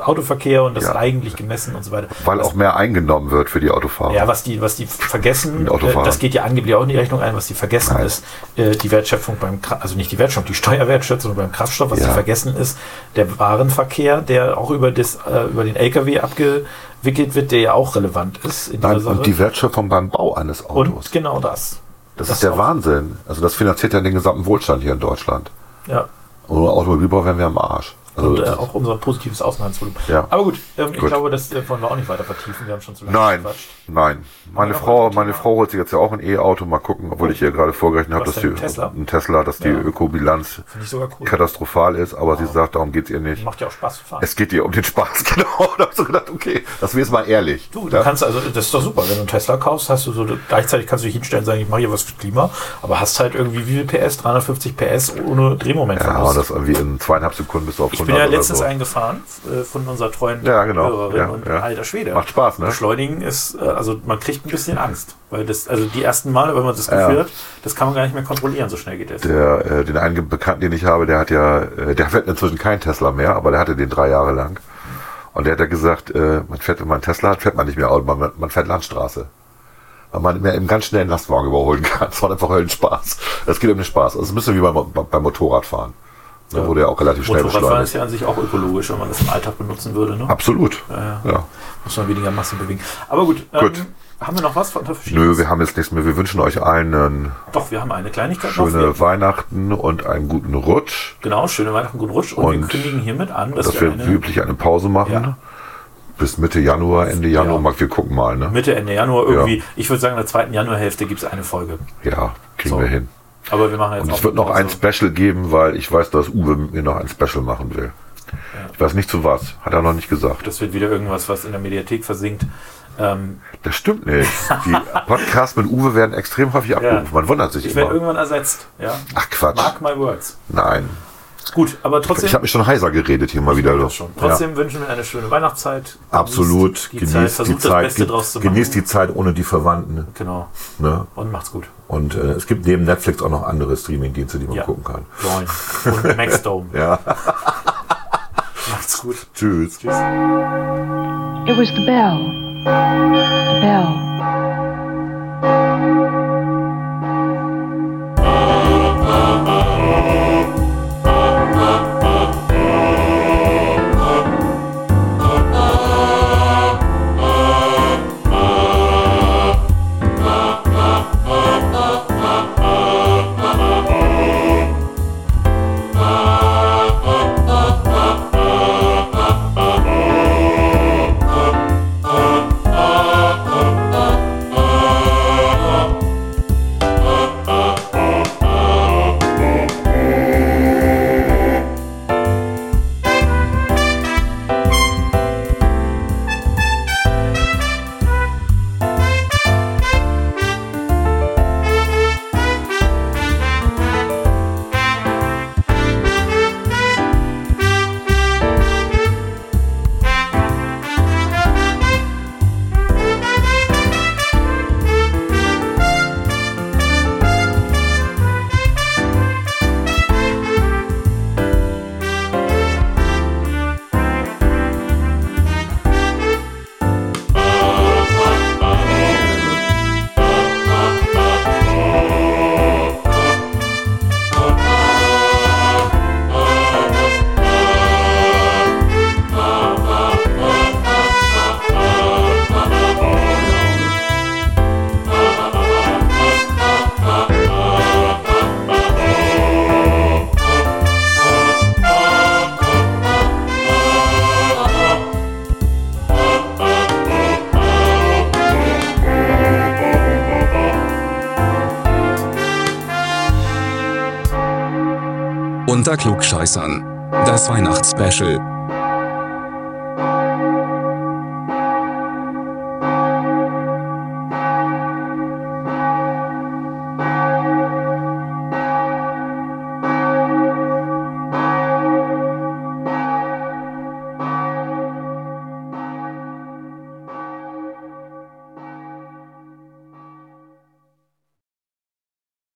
Autoverkehr und das Ja. eigentlich gemessen und so weiter. Weil was, auch mehr eingenommen wird für die Autofahrer. ja, was die, was die vergessen, Die äh, das geht ja angeblich auch in die Rechnung ein, was die vergessen Nein. ist, äh, die Wertschöpfung beim, also nicht die Wertschöpfung, die Steuerwertschöpfung beim Kraftstoff, was Ja. die vergessen ist, der Warenverkehr, der auch über, das, äh, über den LKW abgewickelt wird, der ja auch relevant ist in Nein, dieser Sache. und die Wertschöpfung beim Bau eines Autos. und genau das. das, das ist der auch. Wahnsinn. Also das finanziert ja den gesamten Wohlstand hier in Deutschland. Ja. Ohne Automobilbau wären wir am Arsch. Also, und äh, auch unser positives Außenhandelsvolumen. Ja. Aber gut, ähm, ich Gut. glaube, das äh, wollen wir auch nicht weiter vertiefen. Wir haben schon zu lange Nein, gequatscht. nein. Meine Ja, Frau, meine Frau holt sich jetzt ja auch ein E-Auto. Mal gucken, obwohl ich ihr gerade vorgerechnet habe, dass die ein Tesla? ein Tesla, dass die Ja. Ökobilanz cool. katastrophal ist. Aber sie sagt, darum geht's ihr nicht. Macht ja auch Spaß zu fahren. Es geht ihr um den Spaß, genau. Da habe ich so gedacht, okay, das wäre jetzt mal ehrlich. Du, du Ja? kannst also, das ist doch super, wenn du einen Tesla kaufst, hast du so, gleichzeitig kannst du dich hinstellen und sagen, ich mache hier was für Klima, aber hast halt irgendwie wie viel PS? 350 PS ohne Ja, Drehmomentverlust. und das irgendwie in zweieinhalb Sekunden bis auf ich 100 bin ja letztens so. eingefahren äh, von unserer treuen Ja, genau. Hörerin Ja, und ja. alter Schwede. Macht Spaß, ne? Beschleunigen ist, äh, also man kriegt ein bisschen Angst, weil das, also die ersten Male, wenn man das Gefühl Ja. hat, das kann man gar nicht mehr kontrollieren, so schnell geht es. Der, äh, den einen Bekannten, den ich habe, der hat ja, äh, der fährt inzwischen keinen Tesla mehr, aber der hatte den drei Jahre lang. Und der hat ja gesagt, äh, man fährt, wenn man einen Tesla hat, fährt man nicht mehr Auto, man, man fährt Landstraße. Weil man mehr im ganz schnellen Lastwagen überholen kann. Das macht einfach Höllenspaß. Es geht um den Spaß. Also es ist ein bisschen wie beim, beim Motorradfahren. Da wurde ja auch relativ schnell Motorradfahren ist beschleunigt. ja an sich auch ökologisch, wenn man das im Alltag benutzen würde. Ne? Absolut. Ja, Ja. Muss man weniger Masse bewegen. Aber gut, ähm, Gut. haben wir noch was von Nö, wir haben jetzt nichts mehr. Wir wünschen euch allen einen Doch, wir haben eine Kleinigkeit noch. schöne Wir, Weihnachten und einen guten Rutsch. genau, schöne Weihnachten, guten Rutsch. Und, wir Und kündigen hiermit an, dass, Dass wir wir wie eine üblich eine Pause machen. Ja. Bis Mitte Januar, Ende Januar. Ja. Wir gucken mal. Ne? Mitte, Ende Januar irgendwie, ich würde sagen, in der zweiten Januarhälfte gibt es eine Folge. Ja, kriegen So. wir hin. Aber wir machen jetzt Und es wird noch ein. Special geben, weil ich weiß, dass Uwe mir noch ein Special machen will. Ich weiß nicht zu was, hat er noch nicht gesagt. Das wird wieder irgendwas, was in der Mediathek versinkt. Ähm, Das stimmt nicht. Die Podcasts mit Uwe werden extrem häufig abgerufen. Man wundert sich ich werde immer. irgendwann ersetzt. Ja? Ach Quatsch. Mark my words. Nein. Gut, aber trotzdem. Ich habe mich schon heiser geredet hier mal wieder. das schon. Trotzdem wünschen wir eine schöne Weihnachtszeit. Genießt Ja. Absolut. Die Genießt Zeit, die versucht das Zeit. Beste draus zu machen. Genießt die Zeit ohne die Verwandten. Genau. Ne? Und macht's gut. Und äh, es gibt neben Netflix auch noch andere Streaming-Dienste, die man Ja. gucken kann. Join. Und Maxdome. Ja. Macht's gut. Tschüss. Tschüss. It was the bell. The bell. Unter Klugscheißern. Das Weihnachtsspecial.